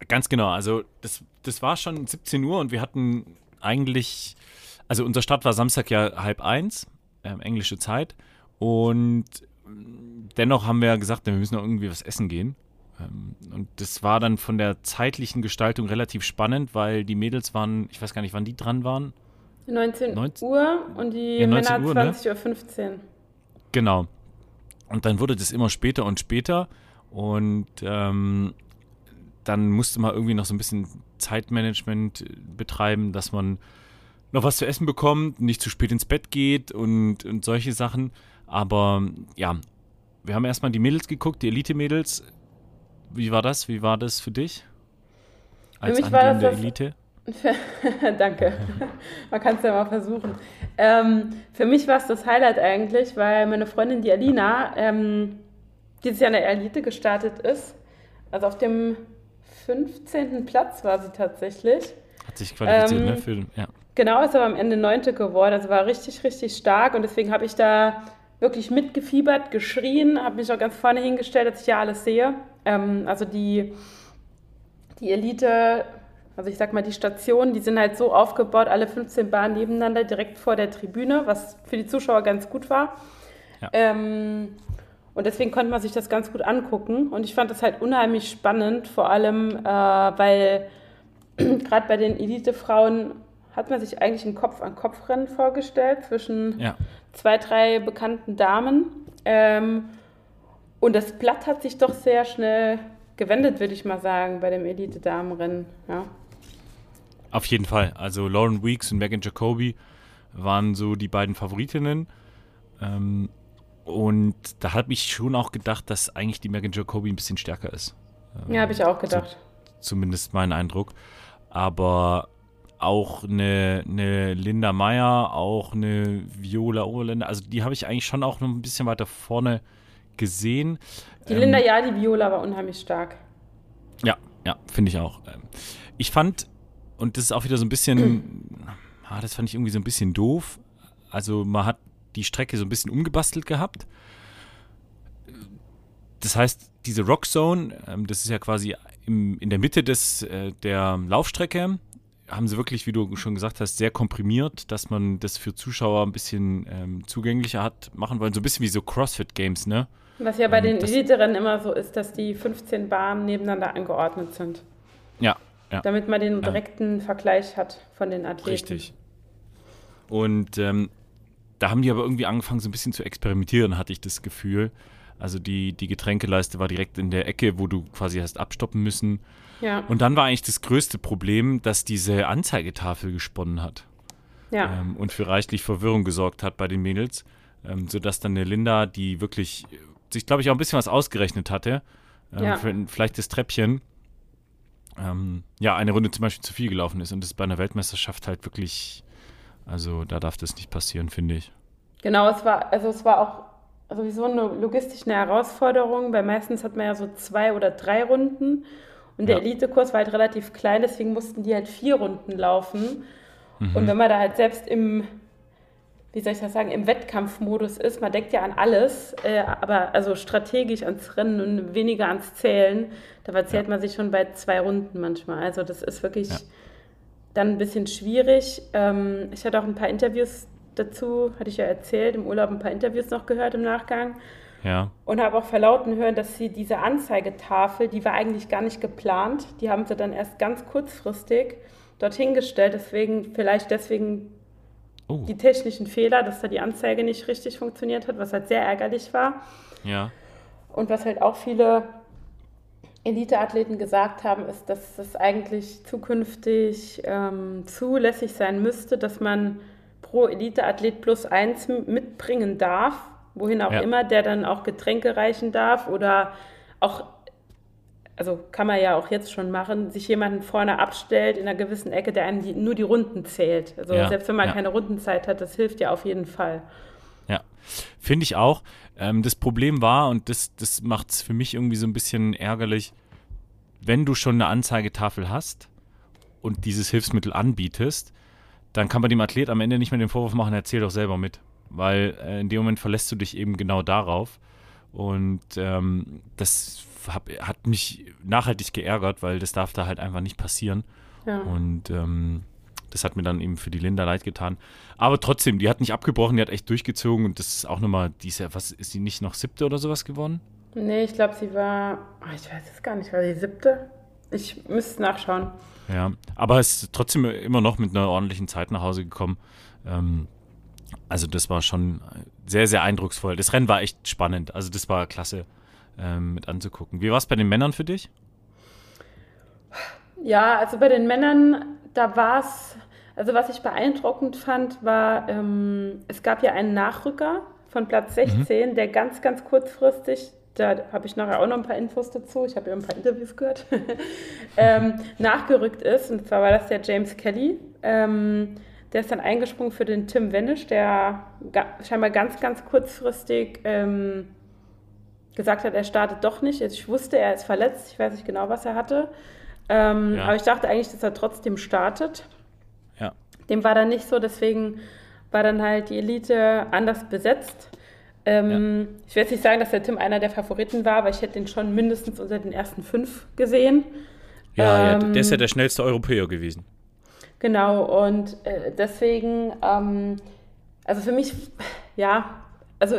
Ganz genau. Also das, das war schon 17 Uhr und wir hatten eigentlich, also unser Start war Samstag ja halb eins, äh, englische Zeit. Und dennoch haben wir ja gesagt, wir müssen noch irgendwie was essen gehen. Ähm, und das war dann von der zeitlichen Gestaltung relativ spannend, weil die Mädels waren, ich weiß gar nicht, wann die dran waren. 19, 19 Uhr und die ja, Männer 20.15 ne? Uhr. Genau. Und dann wurde das immer später und später. Und ähm, dann musste man irgendwie noch so ein bisschen Zeitmanagement betreiben, dass man noch was zu essen bekommt, nicht zu spät ins Bett geht und, und solche Sachen. Aber ja, wir haben erstmal die Mädels geguckt, die Elite-Mädels. Wie war das? Wie war das für dich? Als für mich angehende war das Elite? Danke. Man kann es ja mal versuchen. Ähm, für mich war es das Highlight eigentlich, weil meine Freundin, die Alina, ähm, dieses Jahr in der Elite gestartet ist. Also auf dem 15. Platz war sie tatsächlich. Hat sich qualifiziert, ähm, ne? Für, ja. Genau, ist aber am Ende Neunte geworden. Also war richtig, richtig stark und deswegen habe ich da wirklich mitgefiebert, geschrien, habe mich auch ganz vorne hingestellt, dass ich ja alles sehe. Ähm, also die, die Elite, also ich sag mal, die Stationen, die sind halt so aufgebaut, alle 15 Bahnen nebeneinander, direkt vor der Tribüne, was für die Zuschauer ganz gut war. Ja. Ähm, und deswegen konnte man sich das ganz gut angucken. Und ich fand das halt unheimlich spannend, vor allem, äh, weil gerade bei den Elite-Frauen hat man sich eigentlich ein Kopf-an-Kopf-Rennen vorgestellt zwischen ja. zwei, drei bekannten Damen. Ähm, und das Blatt hat sich doch sehr schnell gewendet, würde ich mal sagen, bei dem Elite-Damenrennen. Ja. Auf jeden Fall. Also Lauren Weeks und Megan Jacoby waren so die beiden Favoritinnen. Ähm, und da habe ich schon auch gedacht, dass eigentlich die Megan Jacoby ein bisschen stärker ist. Ähm, ja, habe ich auch gedacht. So, zumindest mein Eindruck. Aber auch eine, eine Linda Meyer, auch eine Viola Oberländer. Also die habe ich eigentlich schon auch noch ein bisschen weiter vorne gesehen. Die Linda, ähm, ja, die Viola war unheimlich stark. Ja, ja, finde ich auch. Ähm, ich fand, und das ist auch wieder so ein bisschen, ah, das fand ich irgendwie so ein bisschen doof. Also man hat die Strecke so ein bisschen umgebastelt gehabt. Das heißt, diese Rock Zone, ähm, das ist ja quasi im, in der Mitte des, äh, der Laufstrecke haben sie wirklich, wie du schon gesagt hast, sehr komprimiert, dass man das für Zuschauer ein bisschen ähm, zugänglicher hat machen wollen. So ein bisschen wie so CrossFit-Games, ne? Was ja bei ähm, den Elite-Rennen immer so ist, dass die 15 Bahnen nebeneinander angeordnet sind. Ja, ja. Damit man den direkten ja. Vergleich hat von den Athleten. Richtig. Und ähm, da haben die aber irgendwie angefangen, so ein bisschen zu experimentieren, hatte ich das Gefühl. Also die, die Getränkeleiste war direkt in der Ecke, wo du quasi hast abstoppen müssen. Ja. Und dann war eigentlich das größte Problem, dass diese Anzeigetafel gesponnen hat. Ja. Ähm, und für reichlich Verwirrung gesorgt hat bei den Mädels. Ähm, sodass dann eine Linda, die wirklich sich, glaube ich, auch ein bisschen was ausgerechnet hatte, ähm, ja. für vielleicht das Treppchen, ähm, ja, eine Runde zum Beispiel zu viel gelaufen ist. Und das bei einer Weltmeisterschaft halt wirklich, also da darf das nicht passieren, finde ich. Genau, es war, also es war auch sowieso eine logistische Herausforderung, weil meistens hat man ja so zwei oder drei Runden und der ja. Elitekurs war halt relativ klein, deswegen mussten die halt vier Runden laufen. Mhm. Und wenn man da halt selbst im, wie soll ich das sagen, im Wettkampfmodus ist, man denkt ja an alles, äh, aber also strategisch ans Rennen und weniger ans Zählen, da verzählt ja. man sich schon bei zwei Runden manchmal. Also das ist wirklich ja. dann ein bisschen schwierig. Ähm, ich hatte auch ein paar Interviews dazu, hatte ich ja erzählt, im Urlaub ein paar Interviews noch gehört im Nachgang. Ja. Und habe auch verlauten hören, dass sie diese Anzeigetafel, die war eigentlich gar nicht geplant, die haben sie dann erst ganz kurzfristig dorthin gestellt. Deswegen, vielleicht deswegen Oh. die technischen Fehler, dass da die Anzeige nicht richtig funktioniert hat, was halt sehr ärgerlich war. Ja. Und was halt auch viele Eliteathleten gesagt haben, ist, dass es eigentlich zukünftig ähm, zulässig sein müsste, dass man pro Eliteathlet plus eins mitbringen darf, wohin auch Ja. immer, der dann auch Getränke reichen darf oder auch, also kann man ja auch jetzt schon machen, sich jemanden vorne abstellt in einer gewissen Ecke, der einem die, nur die Runden zählt. Also Ja, selbst wenn man ja. keine Rundenzeit hat, das hilft ja auf jeden Fall. Ja, finde ich auch. Ähm, das Problem war, und das, das macht es für mich irgendwie so ein bisschen ärgerlich, wenn du schon eine Anzeigetafel hast und dieses Hilfsmittel anbietest, dann kann man dem Athlet am Ende nicht mehr den Vorwurf machen, erzähl doch selber mit. Weil äh, in dem Moment verlässt du dich eben genau darauf. Und ähm, das hab, hat mich nachhaltig geärgert, weil das darf da halt einfach nicht passieren. Ja. Und ähm, das hat mir dann eben für die Linda leid getan. Aber trotzdem, die hat nicht abgebrochen, die hat echt durchgezogen und das ist auch nochmal, die ist ja, was, ist sie nicht noch siebte oder sowas geworden? Nee, ich glaube, sie war, ah, ich weiß es gar nicht, war sie siebte? Ich müsste nachschauen. Ja, aber es ist trotzdem immer noch mit einer ordentlichen Zeit nach Hause gekommen. Ähm, also das war schon sehr, sehr eindrucksvoll. Das Rennen war echt spannend. Also das war klasse ähm, mit anzugucken. Wie war es bei den Männern für dich? Ja, also bei den Männern, da war es, also was ich beeindruckend fand, war, ähm, es gab ja einen Nachrücker von Platz 16, der ganz, ganz kurzfristig, da habe ich nachher auch noch ein paar Infos dazu, ich habe ja ein paar Interviews gehört, ähm, nachgerückt ist. Und zwar war das der James Kelly. Ähm, der ist dann eingesprungen für den Tim Wennisch, der ga, scheinbar ganz, ganz kurzfristig ähm, gesagt hat, er startet doch nicht. Also ich wusste, er ist verletzt, ich weiß nicht genau, was er hatte. Ähm, Ja. Aber ich dachte eigentlich, dass er trotzdem startet. Ja. Dem war dann nicht so, deswegen war dann halt die Elite anders besetzt. Ähm, Ich will jetzt nicht sagen, dass der Tim einer der Favoriten war, aber ich hätte ihn schon mindestens unter den ersten fünf gesehen. Ja, ja, Ähm, der ist ja der schnellste Europäer gewesen. Genau, und äh, deswegen, ähm, also für mich, ja, also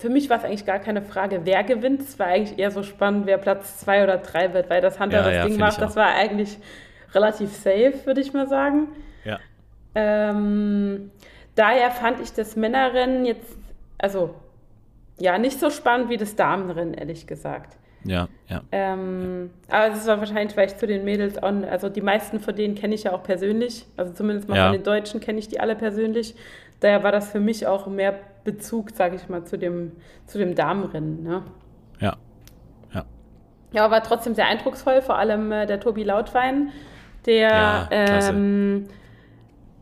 für mich war es eigentlich gar keine Frage, wer gewinnt. Es war eigentlich eher so spannend, wer Platz zwei oder drei wird, weil das Hunter Ja, das ja, Ding macht, das war eigentlich relativ safe, würde ich mal sagen. Ja. Ähm, daher fand ich das Männerrennen jetzt, also ja, nicht so spannend wie das Damenrennen, ehrlich gesagt. Ja, ja. Ähm, aber es war wahrscheinlich, weil ich zu den Mädels, auch, also die meisten von denen kenne ich ja auch persönlich. Also zumindest mal Ja. von den Deutschen kenne ich die alle persönlich. Daher war das für mich auch mehr Bezug, sage ich mal, zu dem, zu dem Damenrennen. Ne? Ja. Ja. Ja, aber war trotzdem sehr eindrucksvoll, vor allem äh, der Tobi Lautwein, der Ja, ähm,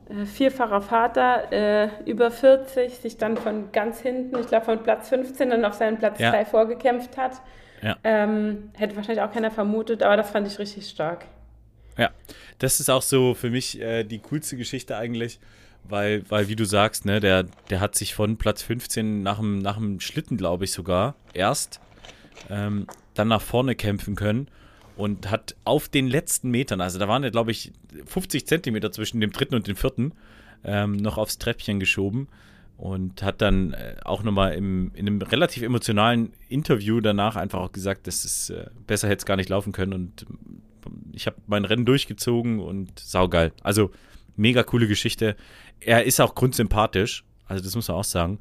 äh, vierfacher Vater, äh, über 40, sich dann von ganz hinten, ich glaube von Platz 15 dann auf seinen Platz Ja. 3 vorgekämpft hat. Ja. Ähm, hätte wahrscheinlich auch keiner vermutet, aber das fand ich richtig stark. Ja, das ist auch so für mich äh, die coolste Geschichte eigentlich, weil, weil wie du sagst, ne, der, der hat sich von Platz 15 nach dem, nach dem Schlitten, glaube ich sogar, erst ähm, dann nach vorne kämpfen können und hat auf den letzten Metern, also da waren ja, glaube ich, 50 Zentimeter zwischen dem dritten und dem vierten, ähm, noch aufs Treppchen geschoben und hat dann äh, auch nochmal im, in einem relativ emotionalen Interview danach einfach auch gesagt, dass es äh, besser hätte es gar nicht laufen können und ich habe mein Rennen durchgezogen und saugeil. Also mega coole Geschichte. Er ist auch grundsympathisch, also das muss man auch sagen.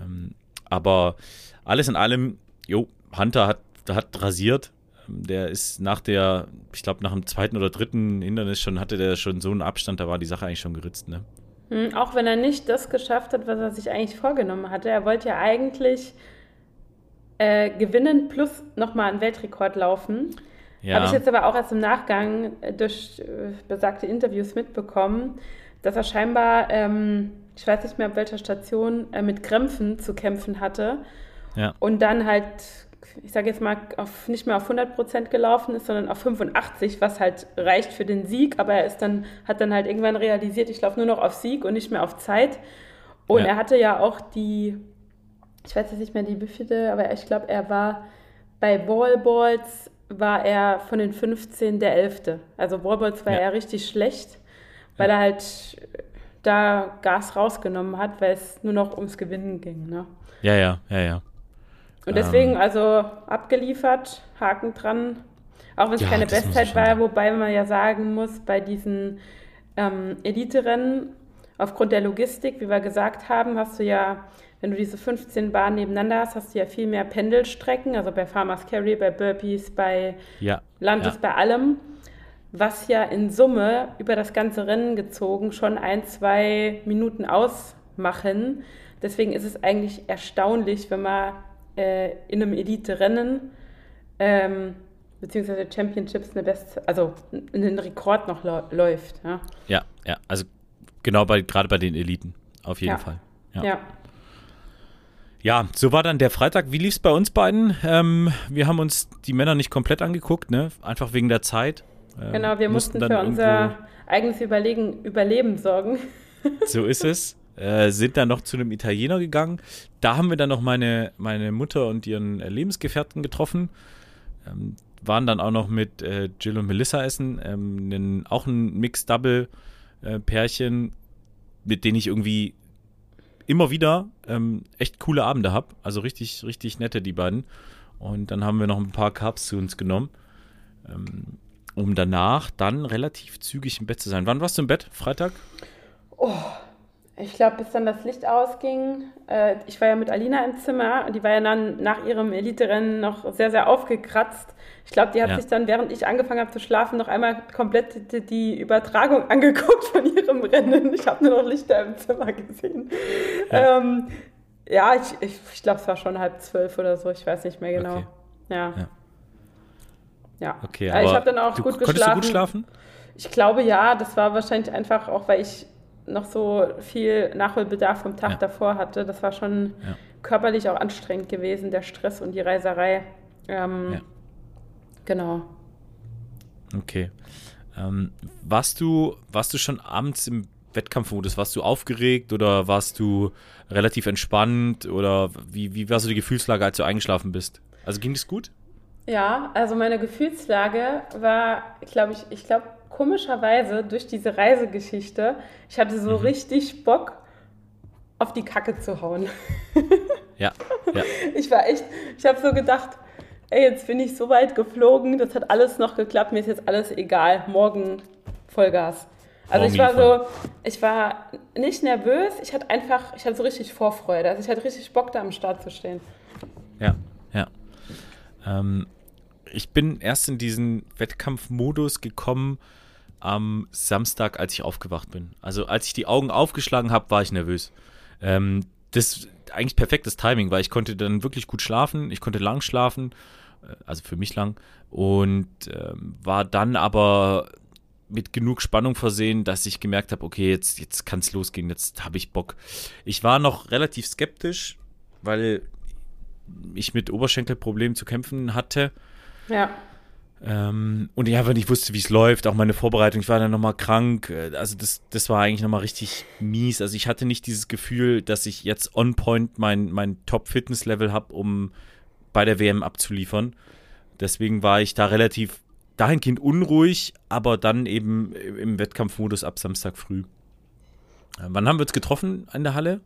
Ähm, aber alles in allem, jo, Hunter hat, hat rasiert. Ähm, Der ist nach der, ich glaube, nach dem zweiten oder dritten Hindernis schon, hatte der schon so einen Abstand, da war die Sache eigentlich schon geritzt, ne? Hm, auch wenn er nicht das geschafft hat, was er sich eigentlich vorgenommen hatte. Er wollte ja eigentlich äh, gewinnen plus nochmal einen Weltrekord laufen. Ja, Habe ich jetzt aber auch erst im Nachgang äh, durch äh, besagte Interviews mitbekommen, dass er scheinbar, ähm, ich weiß nicht mehr auf welcher Station, äh, mit Krämpfen zu kämpfen hatte ja, und dann halt, ich sage jetzt mal, auf, nicht mehr auf 100% gelaufen ist, sondern auf 85, was halt reicht für den Sieg, aber er ist dann, hat dann halt irgendwann realisiert, ich laufe nur noch auf Sieg und nicht mehr auf Zeit. Und Ja. er hatte ja auch die, ich weiß jetzt nicht mehr die wievielte, aber ich glaube, er war bei Wallballs, war er von den 15 der 11. Also Wallballs war Ja. er richtig schlecht, weil er halt da Gas rausgenommen hat, weil es nur noch ums Gewinnen ging. Ne? ja, ja, ja, ja. Und deswegen, ähm, also abgeliefert, Haken dran, auch wenn es ja, keine Bestzeit war, wobei man ja sagen muss, bei diesen ähm, Elite-Rennen, aufgrund der Logistik, wie wir gesagt haben, hast du ja, wenn du diese 15 Bahnen nebeneinander hast, hast du ja viel mehr Pendelstrecken, also bei Farmers Carry, bei Burpees, bei ja, Landes, ja. bei allem, was ja in Summe über das ganze Rennen gezogen schon ein, zwei Minuten ausmachen. Deswegen ist es eigentlich erstaunlich, wenn man äh, in einem Elite-Rennen ähm, beziehungsweise Championships eine beste, also einen Rekord noch läuft. Ja, ja, ja also genau bei gerade bei den Eliten, auf jeden ja. Fall. Ja. ja. Ja, so war dann der Freitag. Wie lief es bei uns beiden? Ähm, wir haben uns die Männer nicht komplett angeguckt, ne? Einfach wegen der Zeit. Ähm, genau, wir mussten, mussten für unser eigenes Überlegen, Überleben sorgen. So ist es. Äh, sind dann noch zu einem Italiener gegangen. Da haben wir dann noch meine, meine Mutter und ihren Lebensgefährten getroffen. Ähm, waren dann auch noch mit äh, Jill und Melissa essen. Ähm, nen, auch ein Mixed-Double-Pärchen, äh, mit denen ich irgendwie immer wieder ähm, echt coole Abende habe. Also richtig, richtig nette, die beiden. Und dann haben wir noch ein paar Carbs zu uns genommen, ähm, um danach dann relativ zügig im Bett zu sein. Wann warst du im Bett? Freitag? Oh, ich glaube, bis dann das Licht ausging. Äh, ich war ja mit Alina im Zimmer und die war ja dann nach ihrem Elite-Rennen noch sehr, sehr aufgekratzt. Ich glaube, die hat ja. sich dann, während ich angefangen habe zu schlafen, noch einmal komplett die, die Übertragung angeguckt von ihrem Rennen. Ich habe nur noch Lichter im Zimmer gesehen. Ja, ähm, ja ich, ich, ich glaube, es war schon halb zwölf oder so. Ich weiß nicht mehr genau. Okay. Ja. ja. Ja. Okay, aber ich habe dann auch du, gut geschlafen. Konntest du gut schlafen? Ich glaube ja, das war wahrscheinlich einfach auch, weil ich noch so viel Nachholbedarf vom Tag ja. davor hatte. Das war schon ja. körperlich auch anstrengend gewesen, der Stress und die Reiserei. Ähm, ja. Genau. Okay. Ähm, warst, du, warst du schon abends im Wettkampfmodus? Warst du aufgeregt oder warst du relativ entspannt oder wie, wie war so die Gefühlslage, als du eingeschlafen bist? Also ging es gut? Ja, also meine Gefühlslage war, glaube ich, ich glaube, komischerweise durch diese Reisegeschichte, ich hatte so mhm. richtig Bock, auf die Kacke zu hauen. ja, ja. Ich war echt, ich habe so gedacht, ey, jetzt bin ich so weit geflogen, das hat alles noch geklappt, mir ist jetzt alles egal, morgen Vollgas. Also ich war so, ich war nicht nervös, ich hatte einfach, ich hatte so richtig Vorfreude, also ich hatte richtig Bock, da am Start zu stehen. Ja, ja. Ähm, ich bin erst in diesen Wettkampfmodus gekommen, am Samstag, als ich aufgewacht bin. Also als ich die Augen aufgeschlagen habe, war ich nervös. Ähm, das ist eigentlich perfektes Timing, weil ich konnte dann wirklich gut schlafen, ich konnte lang schlafen, also für mich lang, und ähm, war dann aber mit genug Spannung versehen, dass ich gemerkt habe, okay, jetzt, jetzt kann es losgehen, jetzt habe ich Bock. Ich war noch relativ skeptisch, weil ich mit Oberschenkelproblemen zu kämpfen hatte. Ja. Ähm, und ich einfach nicht wusste, wie es läuft, auch meine Vorbereitung. Ich war dann nochmal krank. Äh, also das, das war eigentlich nochmal richtig mies. Also ich hatte nicht dieses Gefühl, dass ich jetzt on point mein, mein Top-Fitness-Level habe, um bei der WM abzuliefern. Deswegen war ich da relativ dahingehend unruhig, aber dann eben im Wettkampfmodus ab Samstag früh. Äh, wann haben wir uns getroffen in der Halle?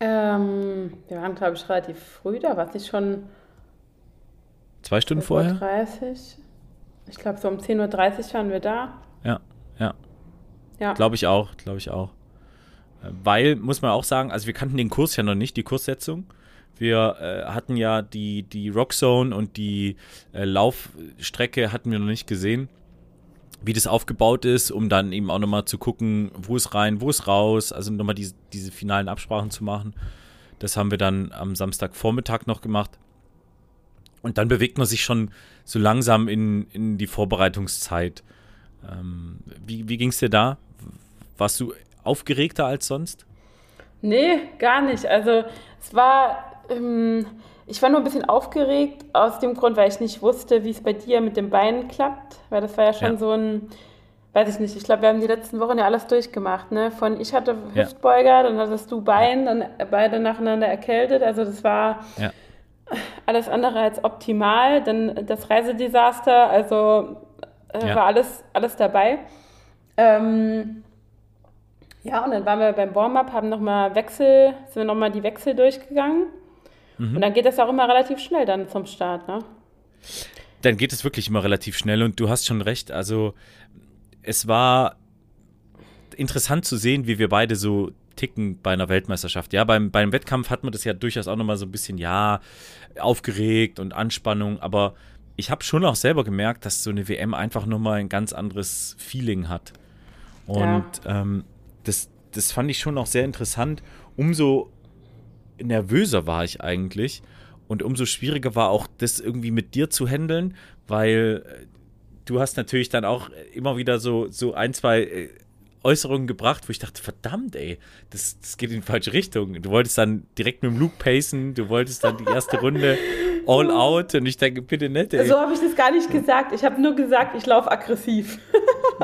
Ähm, wir waren, glaube ich, relativ früh. Da war es nicht schon Zwei Stunden vorher? 30. Ich glaube, so um 10.30 Uhr waren wir da. Ja, ja. Ja. Glaube ich auch, glaube ich auch. Äh, weil, muss man auch sagen, also wir kannten den Kurs ja noch nicht, die Kurssetzung. Wir äh, hatten ja die, die Rockzone und die äh, Laufstrecke hatten wir noch nicht gesehen, wie das aufgebaut ist, um dann eben auch nochmal zu gucken, wo ist rein, wo ist raus, also nochmal diese, diese finalen Absprachen zu machen. Das haben wir dann am Samstagvormittag noch gemacht. Und dann bewegt man sich schon so langsam in, in die Vorbereitungszeit. Ähm, wie wie ging es dir da? Warst du aufgeregter als sonst? Nee, gar nicht. Also es war, ähm, ich war nur ein bisschen aufgeregt aus dem Grund, weil ich nicht wusste, wie es bei dir mit dem Bein klappt. Weil das war ja schon ja. so ein, weiß ich nicht, ich glaube, wir haben die letzten Wochen ja alles durchgemacht. Ne? Von ich hatte Hüftbeuger, ja. dann hattest du Bein, dann beide nacheinander erkältet. Also das war... Ja alles andere als optimal, denn das Reisedesaster, also äh, war alles, alles dabei. Ähm, ja, und dann waren wir beim Warm-up, haben nochmal Wechsel, sind wir nochmal die Wechsel durchgegangen. Mhm. Und dann geht das auch immer relativ schnell dann zum Start, ne? Dann geht es wirklich immer relativ schnell und du hast schon recht. Also es war interessant zu sehen, wie wir beide so ticken bei einer Weltmeisterschaft. Ja, beim, beim Wettkampf hat man das ja durchaus auch nochmal so ein bisschen, ja, aufgeregt und Anspannung, aber ich habe schon auch selber gemerkt, dass so eine WM einfach nochmal ein ganz anderes Feeling hat. Und ja. ähm, das, das fand ich schon auch sehr interessant. Umso nervöser war ich eigentlich. Und umso schwieriger war auch das irgendwie mit dir zu handeln, weil äh, du hast natürlich dann auch immer wieder so, so ein, zwei äh, Äußerungen gebracht, wo ich dachte, verdammt, ey, das, das geht in die falsche Richtung. Du wolltest dann direkt mit dem Luke pacen, du wolltest dann die erste Runde all out und ich denke, bitte nicht, ey. So habe ich das gar nicht gesagt. Ich habe nur gesagt, ich laufe aggressiv.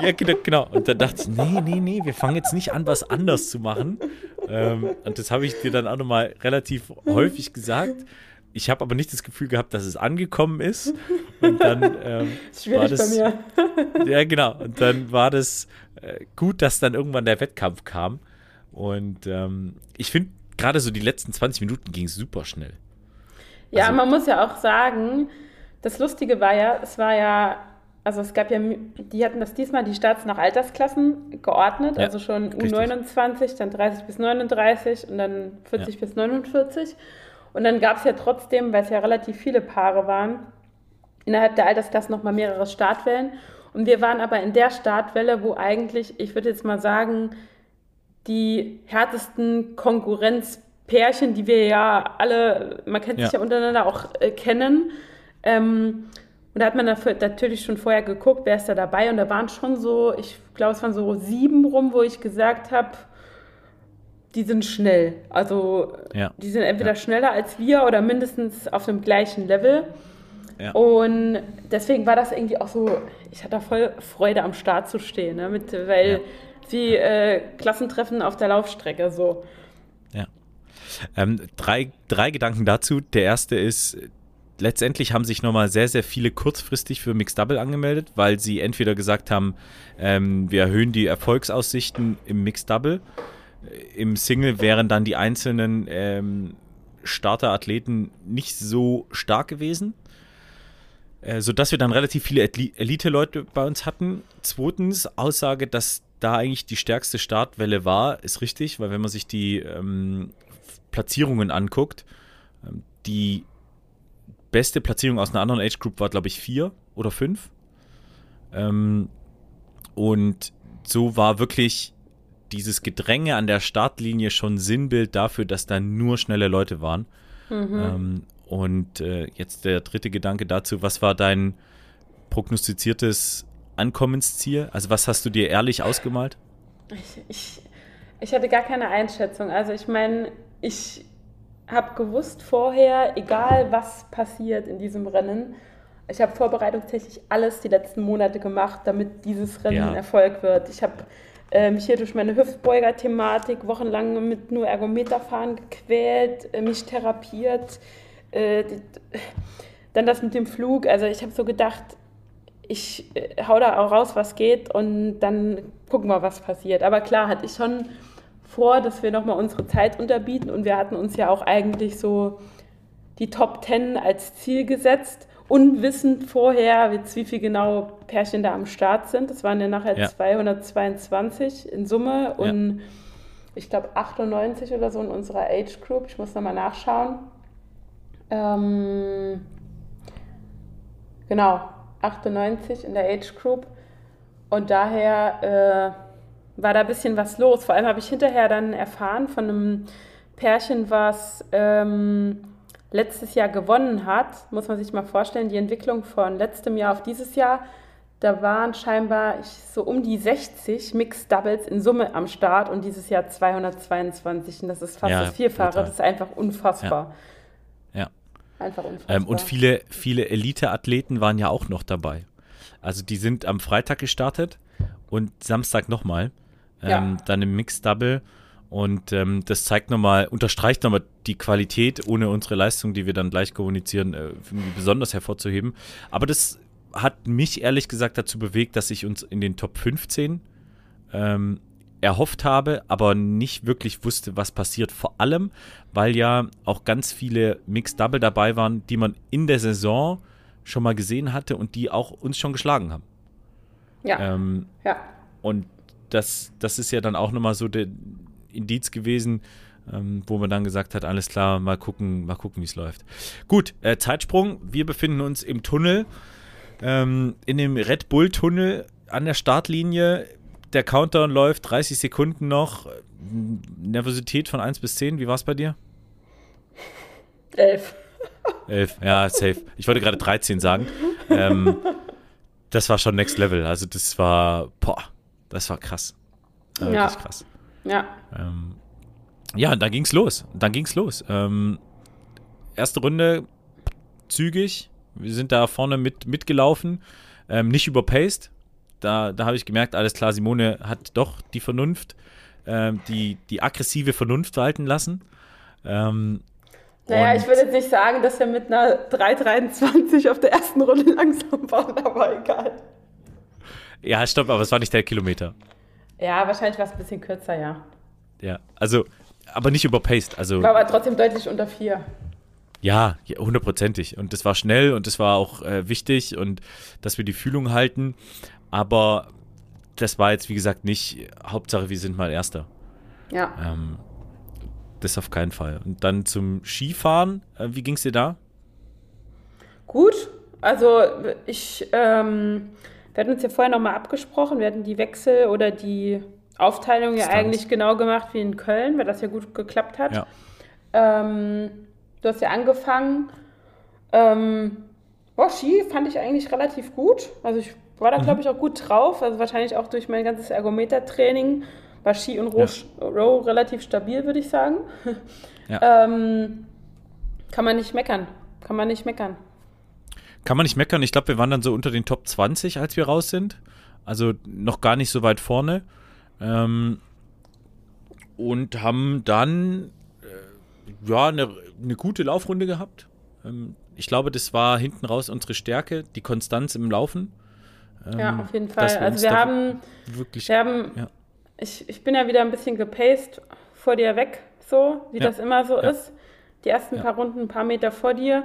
Ja, genau, genau. Und dann dachte ich, nee, nee, nee, wir fangen jetzt nicht an, was anders zu machen. Ähm, und das habe ich dir dann auch nochmal relativ häufig gesagt. Ich habe aber nicht das Gefühl gehabt, dass es angekommen ist. Und dann ähm, ist schwierig war das, bei mir. ja, genau. Und dann war das äh, gut, dass dann irgendwann der Wettkampf kam. Und ähm, ich finde, gerade so die letzten 20 Minuten ging es super schnell. Ja, also, man muss ja auch sagen, das Lustige war ja, es war ja, also es gab ja, die hatten das diesmal die Starts nach Altersklassen geordnet, ja, also schon U29, richtig. dann 30 bis 39 und dann 40 ja. bis 49. Und dann gab es ja trotzdem, weil es ja relativ viele Paare waren, innerhalb der Altersklasse nochmal mehrere Startwellen. Und wir waren aber in der Startwelle, wo eigentlich, ich würde jetzt mal sagen, die härtesten Konkurrenzpärchen, die wir ja alle, man kennt ja. sich ja untereinander auch äh, kennen. Ähm, und da hat man dafür, natürlich schon vorher geguckt, wer ist da dabei. Und da waren schon so, ich glaube, es waren so sieben rum, wo ich gesagt habe, die sind schnell. Also ja. die sind entweder ja. schneller als wir oder mindestens auf dem gleichen Level. Ja. Und deswegen war das irgendwie auch so, ich hatte voll Freude am Start zu stehen, ne? Mit, weil wie äh, Klassentreffen auf der Laufstrecke so. Ja. Ähm, drei, drei Gedanken dazu. Der erste ist, letztendlich haben sich nochmal sehr, sehr viele kurzfristig für Mixed Double angemeldet, weil sie entweder gesagt haben, ähm, wir erhöhen die Erfolgsaussichten im Mixed Double im Single wären dann die einzelnen ähm, Starterathleten nicht so stark gewesen, äh, sodass wir dann relativ viele Elite-Leute bei uns hatten. Zweitens, Aussage, dass da eigentlich die stärkste Startwelle war, ist richtig, weil wenn man sich die ähm, Platzierungen anguckt, ähm, die beste Platzierung aus einer anderen Age Group war, glaube ich, vier oder fünf. Ähm, und so war wirklich dieses Gedränge an der Startlinie schon Sinnbild dafür, dass da nur schnelle Leute waren. Mhm. Ähm, und äh, jetzt der dritte Gedanke dazu, was war dein prognostiziertes Ankommensziel? Also was hast du dir ehrlich ausgemalt? Ich, ich, ich hatte gar keine Einschätzung. Also ich meine, ich habe gewusst vorher, egal was passiert in diesem Rennen, ich habe vorbereitungstechnisch alles die letzten Monate gemacht, damit dieses Rennen ja. ein Erfolg wird. Ich habe äh, mich hier durch meine Hüftbeuger-Thematik wochenlang mit nur Ergometerfahren gequält, äh, mich therapiert. Äh, dann das mit dem Flug. Also ich habe so gedacht, ich äh, hau da auch raus, was geht und dann gucken wir, was passiert. Aber klar hatte ich schon vor, dass wir nochmal unsere Zeit unterbieten und wir hatten uns ja auch eigentlich so die Top Ten als Ziel gesetzt unwissend vorher, wie viel genau Pärchen da am Start sind. Das waren ja nachher ja. 222 in Summe und ja. ich glaube 98 oder so in unserer Age Group. Ich muss nochmal nachschauen. Ähm, genau, 98 in der Age Group. Und daher äh, war da ein bisschen was los. Vor allem habe ich hinterher dann erfahren von einem Pärchen, was ähm, letztes Jahr gewonnen hat, muss man sich mal vorstellen, die Entwicklung von letztem Jahr auf dieses Jahr, da waren scheinbar so um die 60 Mixed Doubles in Summe am Start und dieses Jahr 222 und das ist fast ja, das Vierfache, total. das ist einfach unfassbar. Ja. Einfach unfassbar. Ähm, und viele, viele Elite-Athleten waren ja auch noch dabei. Also die sind am Freitag gestartet und Samstag nochmal. Ähm, ja. Dann im Mixed Double und ähm, das zeigt nochmal, unterstreicht nochmal die Qualität, ohne unsere Leistung, die wir dann gleich kommunizieren, äh, besonders hervorzuheben. Aber das hat mich ehrlich gesagt dazu bewegt, dass ich uns in den Top 15 ähm, erhofft habe, aber nicht wirklich wusste, was passiert. Vor allem, weil ja auch ganz viele Mixed Double dabei waren, die man in der Saison schon mal gesehen hatte und die auch uns schon geschlagen haben. Ja. Ähm, ja. Und das, das ist ja dann auch nochmal so der Indiz gewesen, ähm, wo man dann gesagt hat, alles klar, mal gucken, mal gucken, wie es läuft. Gut, äh, Zeitsprung. Wir befinden uns im Tunnel, ähm, in dem Red Bull-Tunnel an der Startlinie. Der Countdown läuft, 30 Sekunden noch. Nervosität von 1 bis 10, wie war es bei dir? 11. 11, ja, safe. Ich wollte gerade 13 sagen. Ähm, das war schon Next Level. Also das war, boah, das war krass. War Ja. Krass. Ja. Ähm, ja, dann ging's los. Dann ging's los. Ähm, erste Runde zügig. Wir sind da vorne mit, mitgelaufen. Ähm, nicht überpaced. Da, da habe ich gemerkt, alles klar, Simone hat doch die Vernunft, ähm, die, die aggressive Vernunft walten lassen. Ähm, Naja, ich würde jetzt nicht sagen, dass wir mit einer 3,23 auf der ersten Runde langsam waren, aber egal. Ja, stopp, aber es war nicht der Kilometer. Ja, wahrscheinlich war es ein bisschen kürzer, ja. Ja, also, aber nicht überpaced. Also, War aber trotzdem deutlich unter 4. Ja, ja, hundertprozentig. Und das war schnell und das war auch äh, wichtig und dass wir die Fühlung halten. Aber das war jetzt, wie gesagt, nicht Hauptsache, wir sind mal Erster. Ja. Ähm, das auf keinen Fall. Und dann zum Skifahren. Äh, wie ging es dir da? Gut, also ich, ähm, wir hatten uns ja vorher nochmal abgesprochen, wir hatten die Wechsel oder die Aufteilung ja Stunts. eigentlich genau gemacht wie in Köln, weil das ja gut geklappt hat. Ja. Ähm, du hast ja angefangen. Ähm, boah, Ski fand ich eigentlich relativ gut. Also ich war da, glaube ich, auch gut drauf. Also wahrscheinlich auch durch mein ganzes Ergometer-Training war Ski und Row, Row relativ stabil, würde ich sagen. Ja. ähm, kann man nicht meckern. Kann man nicht meckern. Kann man nicht meckern. Ich glaube, wir waren dann so unter den Top 20, als wir raus sind. Also noch gar nicht so weit vorne. Ähm, und haben dann äh, ja eine, eine gute Laufrunde gehabt. Ähm, ich glaube, das war hinten raus unsere Stärke, die Konstanz im Laufen. Ähm, Ja, auf jeden Fall. wir Also wir haben, wirklich wir haben ja. ich, ich bin ja wieder ein bisschen gepaced vor dir weg, so wie Ja. das immer so Ja. ist. Die ersten paar Runden, ein paar Meter vor dir.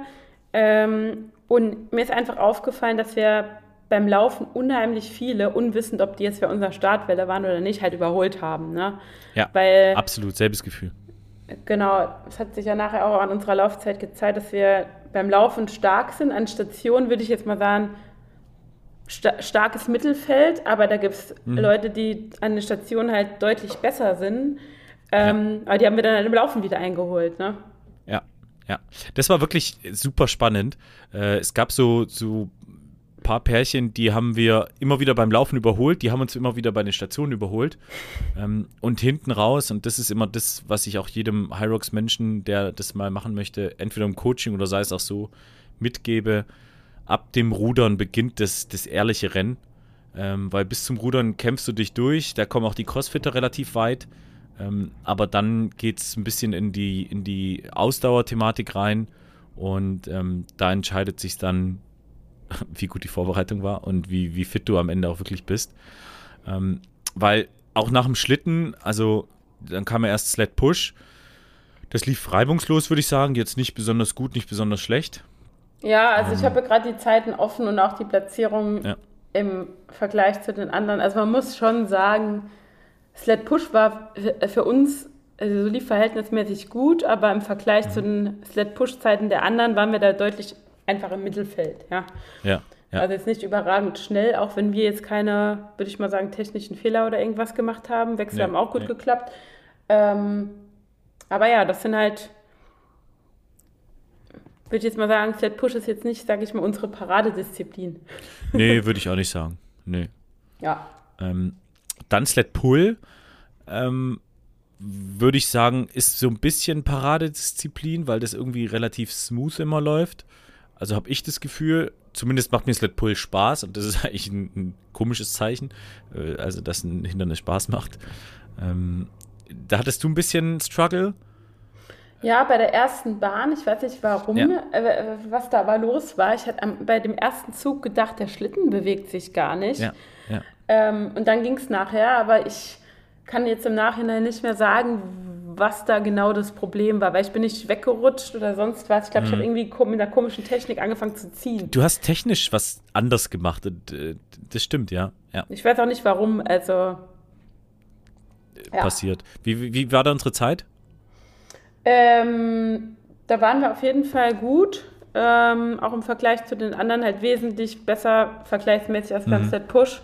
Ähm, und mir ist einfach aufgefallen, dass wir beim Laufen unheimlich viele, unwissend, ob die jetzt für unser Startwelle waren oder nicht, halt überholt haben. Ne? ja, Weil absolut selbes Gefühl. Genau, es hat sich ja nachher auch an unserer Laufzeit gezeigt, dass wir beim Laufen stark sind. An Stationen würde ich jetzt mal sagen, sta starkes Mittelfeld, aber da gibt es Mhm. Leute, die an den Stationen halt deutlich besser sind. Ähm, Aber die haben wir dann halt im Laufen wieder eingeholt. Ne? Ja, ja. Das war wirklich super spannend. Äh, es gab so, so ein paar Pärchen, die haben wir immer wieder beim Laufen überholt, die haben uns immer wieder bei den Stationen überholt. Ähm, und hinten raus, und das ist immer das, was ich auch jedem Hyrox-Menschen, der das mal machen möchte, entweder im Coaching oder sei es auch so, mitgebe, ab dem Rudern beginnt das, das ehrliche Rennen. Ähm, weil bis zum Rudern kämpfst du dich durch, da kommen auch die Crossfitter relativ weit. Ähm, aber dann geht es ein bisschen in die, in die Ausdauerthematik rein und ähm, da entscheidet sich dann, wie gut die Vorbereitung war und wie, wie fit du am Ende auch wirklich bist. Ähm, weil auch nach dem Schlitten, also dann kam ja erst Sled Push. Das lief reibungslos, würde ich sagen. Jetzt nicht besonders gut, nicht besonders schlecht. Ja, also ich habe gerade die Zeiten offen und auch die Platzierung Ja. im Vergleich zu den anderen. Also man muss schon sagen, Sled Push war für- uns, also so lief verhältnismäßig gut, aber im Vergleich zu den Sled Push Zeiten der anderen waren wir da deutlich einfach im Mittelfeld. Ja. Ja, ja. Also jetzt nicht überragend schnell, auch wenn wir jetzt keine, würde ich mal sagen, technischen Fehler oder irgendwas gemacht haben. Wechsel Nee, haben auch gut nee. geklappt. Ähm, aber ja, das sind halt, würde ich jetzt mal sagen, Sled Push ist jetzt nicht, sage ich mal, unsere Paradedisziplin. nee, würde ich auch nicht sagen. Nee. Ja. Ähm, dann Sled Pull, ähm, würde ich sagen, ist so ein bisschen Paradedisziplin, weil das irgendwie relativ smooth immer läuft. Also habe ich das Gefühl, zumindest macht mir Sled Pull Spaß und das ist eigentlich ein, ein komisches Zeichen, äh, also dass ein Hindernis Spaß macht. Ähm, da hattest du ein bisschen Struggle. Ja, bei der ersten Bahn, ich weiß nicht warum, Ja. äh, was da aber los war. Ich hatte am, bei dem ersten Zug gedacht, der Schlitten bewegt sich gar nicht. Ja, ja. Ähm, und dann ging es nachher, aber ich kann jetzt im Nachhinein nicht mehr sagen, was da genau das Problem war, weil ich bin nicht weggerutscht oder sonst was. Ich glaube, ich habe Mhm. irgendwie mit einer komischen Technik angefangen zu ziehen. Du hast technisch was anders gemacht. äh, Das stimmt, ja. Ja, Ich weiß auch nicht warum, also ja. passiert. Wie, wie, wie war da unsere Zeit? Ähm, da waren wir auf jeden Fall gut. Ähm, auch im Vergleich zu den anderen halt wesentlich besser vergleichsmäßig als beim Mhm. Push.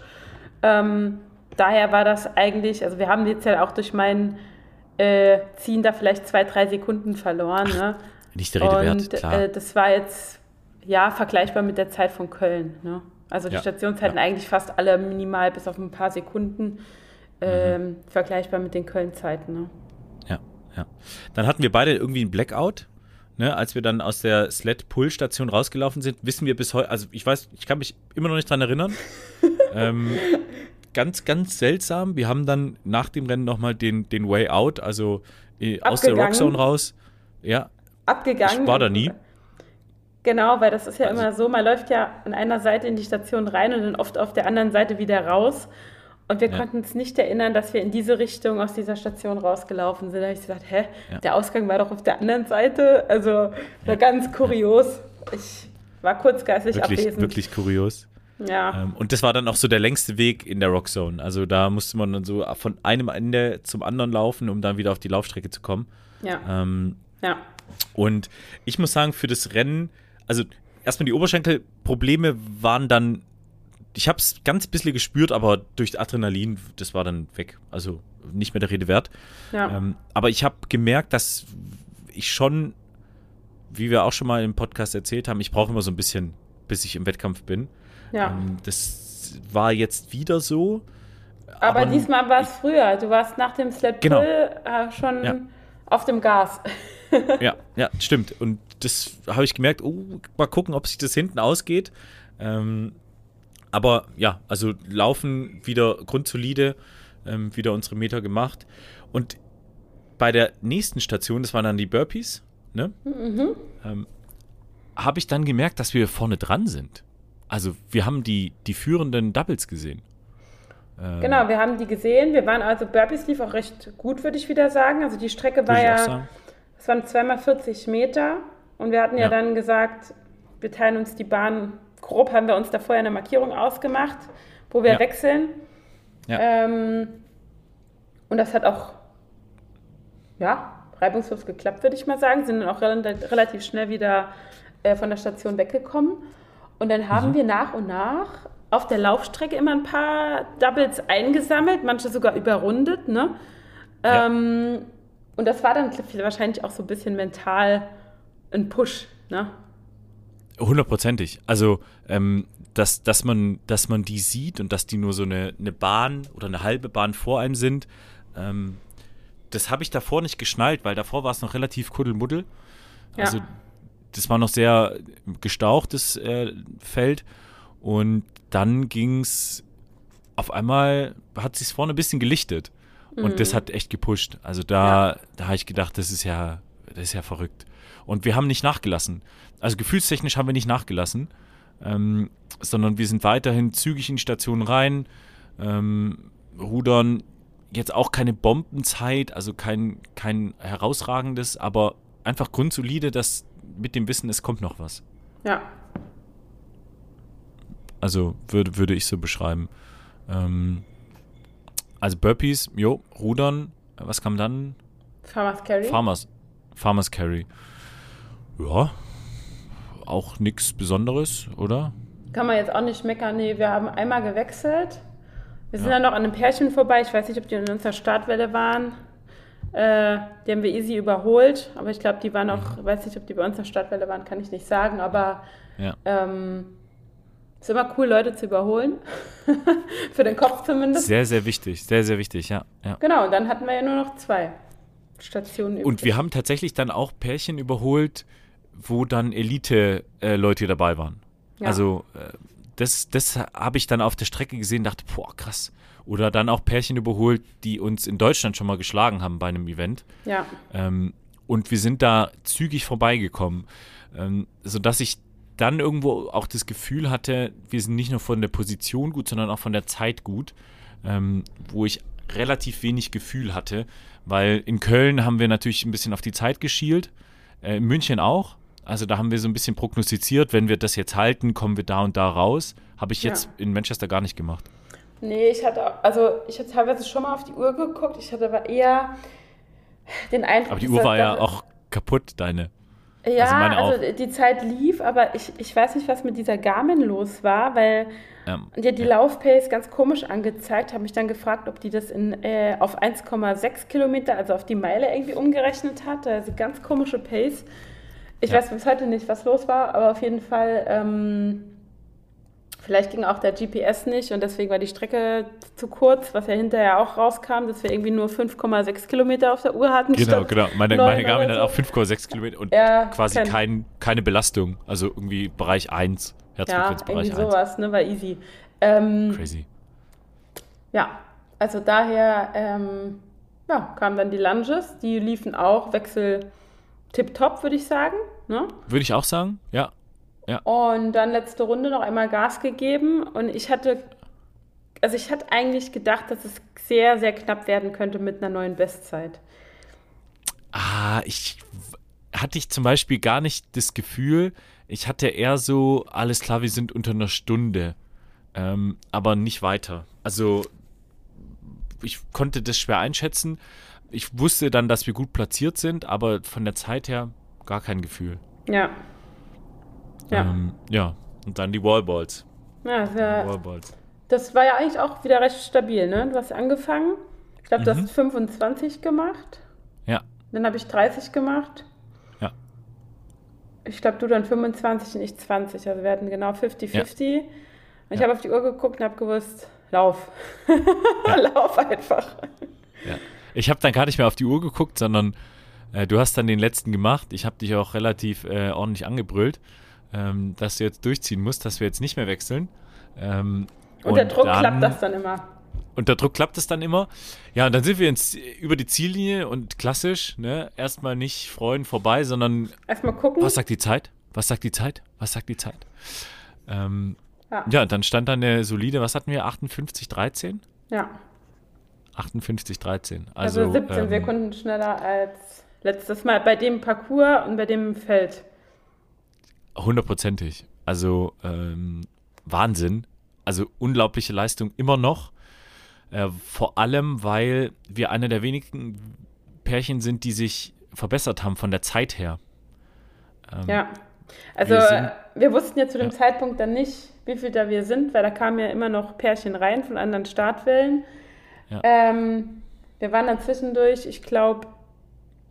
Ähm, daher war das eigentlich, also wir haben jetzt ja auch durch mein äh, Ziehen da vielleicht zwei, drei Sekunden verloren. Ne? Nicht der Rede wert, Und klar. äh, das war jetzt ja vergleichbar mit der Zeit von Köln. Ne? Also die Ja, Stationszeiten ja. eigentlich fast alle minimal bis auf ein paar Sekunden ähm, vergleichbar mit den Köln-Zeiten. Ne? Ja. Dann hatten wir beide irgendwie einen Blackout. Ne, als wir dann aus der Sled-Pull-Station rausgelaufen sind, wissen wir bis heute, also ich weiß, ich kann mich immer noch nicht dran erinnern. ähm, ganz, ganz seltsam. Wir haben dann nach dem Rennen nochmal den, den Way Out, also äh, aus der. Rockzone raus. Ja, Abgegangen. ich war da nie. Genau, weil das ist ja Also- immer so, man läuft ja an einer Seite in die Station rein und dann oft auf der anderen Seite wieder raus. Und wir Ja. konnten uns nicht erinnern, dass wir in diese Richtung aus dieser Station rausgelaufen sind. Da habe ich gesagt, hä, Ja. der Ausgang war doch auf der anderen Seite. Also war Ja. ganz kurios. Ich war kurzgeistig Wirklich, abwesend. wirklich kurios. Ja. Ähm, und das war dann auch so der längste Weg in der Rockzone. Also da musste man dann so von einem Ende zum anderen laufen, um dann wieder auf die Laufstrecke zu kommen. ja, Ähm, ja. Und ich muss sagen, für das Rennen, also erstmal die Oberschenkelprobleme waren dann, ich habe es ganz bisschen gespürt, aber durch Adrenalin, das war dann weg. Also nicht mehr der Rede wert. ja. Ähm, aber ich habe gemerkt, dass ich schon, wie wir auch schon mal im Podcast erzählt haben, ich brauche immer so ein bisschen, bis ich im Wettkampf bin. ja. Ähm, das war jetzt wieder so. aber, aber diesmal war es früher. Du warst nach dem Sled Genau. Äh, schon Ja. auf dem Gas. Ja, ja, stimmt. Und das habe ich gemerkt, oh, mal gucken, ob sich das hinten ausgeht. Ähm, aber ja, also laufen wieder grundsolide, ähm, wieder unsere Meter gemacht. Und bei der nächsten Station, das waren dann die Burpees, ne? Ähm, habe ich dann gemerkt, dass wir vorne dran sind. Also wir haben die, die führenden Doubles gesehen. Ähm, Genau, wir haben die gesehen. Wir waren also, Burpees lief auch recht gut, würde ich wieder sagen. Also die Strecke war ja, es waren zweimal 40 Meter. Und wir hatten ja, Ja. dann gesagt, wir teilen uns die Bahn, grob haben wir uns da vorher eine Markierung ausgemacht, wo wir Ja. wechseln. Ja. Ähm, und das hat auch, ja, reibungslos geklappt, würde ich mal sagen. Sind dann auch rel relativ schnell wieder äh, von der Station weggekommen. Und dann haben Mhm. wir nach und nach auf der Laufstrecke immer ein paar Doubles eingesammelt, manche sogar überrundet. Ne? Ja. Ähm, und das war dann wahrscheinlich auch so ein bisschen mental ein Push. Ne? Hundertprozentig. Also, ähm, dass, dass, man, dass man die sieht und dass die nur so eine, eine Bahn oder eine halbe Bahn vor einem sind, ähm, das habe ich davor nicht geschnallt, weil davor war es noch relativ kuddelmuddel. Ja. Also, das war noch sehr gestauchtes äh, Feld. Und dann ging es auf einmal, hat sich vorne ein bisschen gelichtet. Und das hat echt gepusht. Also da, da habe ich gedacht, das ist ja, das ist ja verrückt. Und wir haben nicht nachgelassen. Also gefühlstechnisch haben wir nicht nachgelassen, ähm, sondern wir sind weiterhin zügig in die Station rein, ähm, rudern jetzt auch keine Bombenzeit, also kein, kein herausragendes, aber einfach grundsolide, dass mit dem Wissen, es kommt noch was. Ja. Also würde, würde ich so beschreiben. Ähm, also Burpees, jo, Rudern, was kam dann? Farmers Carry. Farmers, Farmers Carry. Ja, auch nichts Besonderes, oder? Kann man jetzt auch nicht meckern. Nee, wir haben einmal gewechselt. Wir sind Ja. dann noch an einem Pärchen vorbei. Ich weiß nicht, ob die in unserer Startwelle waren. Äh, die haben wir easy überholt. Aber ich glaube, die waren auch, Mhm. weiß nicht, ob die bei uns in der Startwelle waren, kann ich nicht sagen. Aber Ja. ähm, ist immer cool, Leute zu überholen. Für den Kopf zumindest. Sehr, sehr wichtig, sehr, sehr wichtig, ja. ja. Genau, und dann hatten wir ja nur noch zwei Stationen übrig. Und wir haben tatsächlich dann auch Pärchen überholt, wo dann Elite-Leute dabei waren. Ja. Also äh, das, das habe ich dann auf der Strecke gesehen, dachte, boah, krass. Oder dann auch Pärchen überholt, die uns in Deutschland schon mal geschlagen haben bei einem Event. Ja, Ähm, und wir sind da zügig vorbeigekommen, ähm, sodass ich dann irgendwo auch das Gefühl hatte, wir sind nicht nur von der Position gut, sondern auch von der Zeit gut, ähm, wo ich relativ wenig Gefühl hatte, weil in Köln haben wir natürlich ein bisschen auf die Zeit geschielt, äh, in München auch. Also da haben wir so ein bisschen prognostiziert, wenn wir das jetzt halten, kommen wir da und da raus. Habe ich jetzt ja. in Manchester gar nicht gemacht. Nee, ich hatte, also ich hatte teilweise schon mal auf die Uhr geguckt, ich hatte aber eher den Eindruck. Aber die Uhr war ja auch kaputt, deine. Ja, also, also, die Zeit lief, aber ich, ich weiß nicht, was mit dieser Garmin los war, weil ähm, die hat die ja. Laufpace ganz komisch angezeigt, habe mich dann gefragt, ob die das in, äh, auf 1,6 Kilometer, also auf die Meile irgendwie umgerechnet hat. Also ganz komische Pace. Ich ja. weiß bis heute nicht, was los war, aber auf jeden Fall ähm, Vielleicht ging auch der GPS nicht und deswegen war die Strecke zu kurz, was ja hinterher auch rauskam, dass wir irgendwie nur 5,6 Kilometer auf der Uhr hatten. Genau, genau. Meine, meine Garmin so. hat auch 5,6 Kilometer und ja, quasi kein, keine Belastung. Also irgendwie Bereich 1, Herzfrequenzbereich ja, irgendwie sowas, ne, war easy. Ähm, Crazy. Ja, also daher ähm, ja, kamen dann die Lunges, die liefen auch Wechsel tipptopp, würde ich sagen. Ne? Würde ich auch sagen, ja. Ja. Und dann letzte Runde noch einmal Gas gegeben und ich hatte, also ich hatte eigentlich gedacht, dass es sehr, sehr knapp werden könnte mit einer neuen Bestzeit. Ah, ich hatte ich zum Beispiel gar nicht das Gefühl, ich hatte eher so, alles klar, wir sind unter einer Stunde, ähm, aber nicht weiter. Also ich konnte das schwer einschätzen. Ich wusste dann, dass wir gut platziert sind, aber von der Zeit her gar kein Gefühl. Ja, ja. Ähm, ja, und dann die Wallballs. Ja, sehr, Wallballs. Das war ja eigentlich auch wieder recht stabil, ne? Du hast angefangen. Ich glaube, du mhm. hast 25 gemacht. Ja. Dann habe ich 30 gemacht. Ja. Ich glaube, du dann 25 und ich 20. Also wir hatten genau 50-50. Ja. Und ich ja. habe auf die Uhr geguckt und habe gewusst, lauf. Ja. lauf einfach. Ja. Ich habe dann gar nicht mehr auf die Uhr geguckt, sondern äh, du hast dann den letzten gemacht. Ich habe dich auch relativ äh, ordentlich angebrüllt ähm, dass du jetzt durchziehen musst, dass wir jetzt nicht mehr wechseln. Ähm, unter Druck dann, klappt das dann immer. Unter Druck klappt das dann immer. Ja, und dann sind wir ins, über die Ziellinie und klassisch, ne, erstmal nicht freuen vorbei, sondern erstmal gucken. Was sagt die Zeit? Was sagt die Zeit? Was sagt die Zeit? Ähm, ja. ja, dann stand da eine solide, was hatten wir? 58, 13? Ja. 58, 13. Also, also 17 ähm, Sekunden schneller als letztes Mal bei dem Parcours und bei dem Feld. Hundertprozentig. Also ähm, Wahnsinn. Also unglaubliche Leistung immer noch. Äh, vor allem, weil wir einer der wenigen Pärchen sind, die sich verbessert haben von der Zeit her. Ähm, ja. Also wir, sind, wir, wussten ja zu dem ja. Zeitpunkt dann nicht, wie viel da wir sind, weil da kamen ja immer noch Pärchen rein von anderen Startwellen. Ja. Ähm, wir waren dann zwischendurch, ich glaube,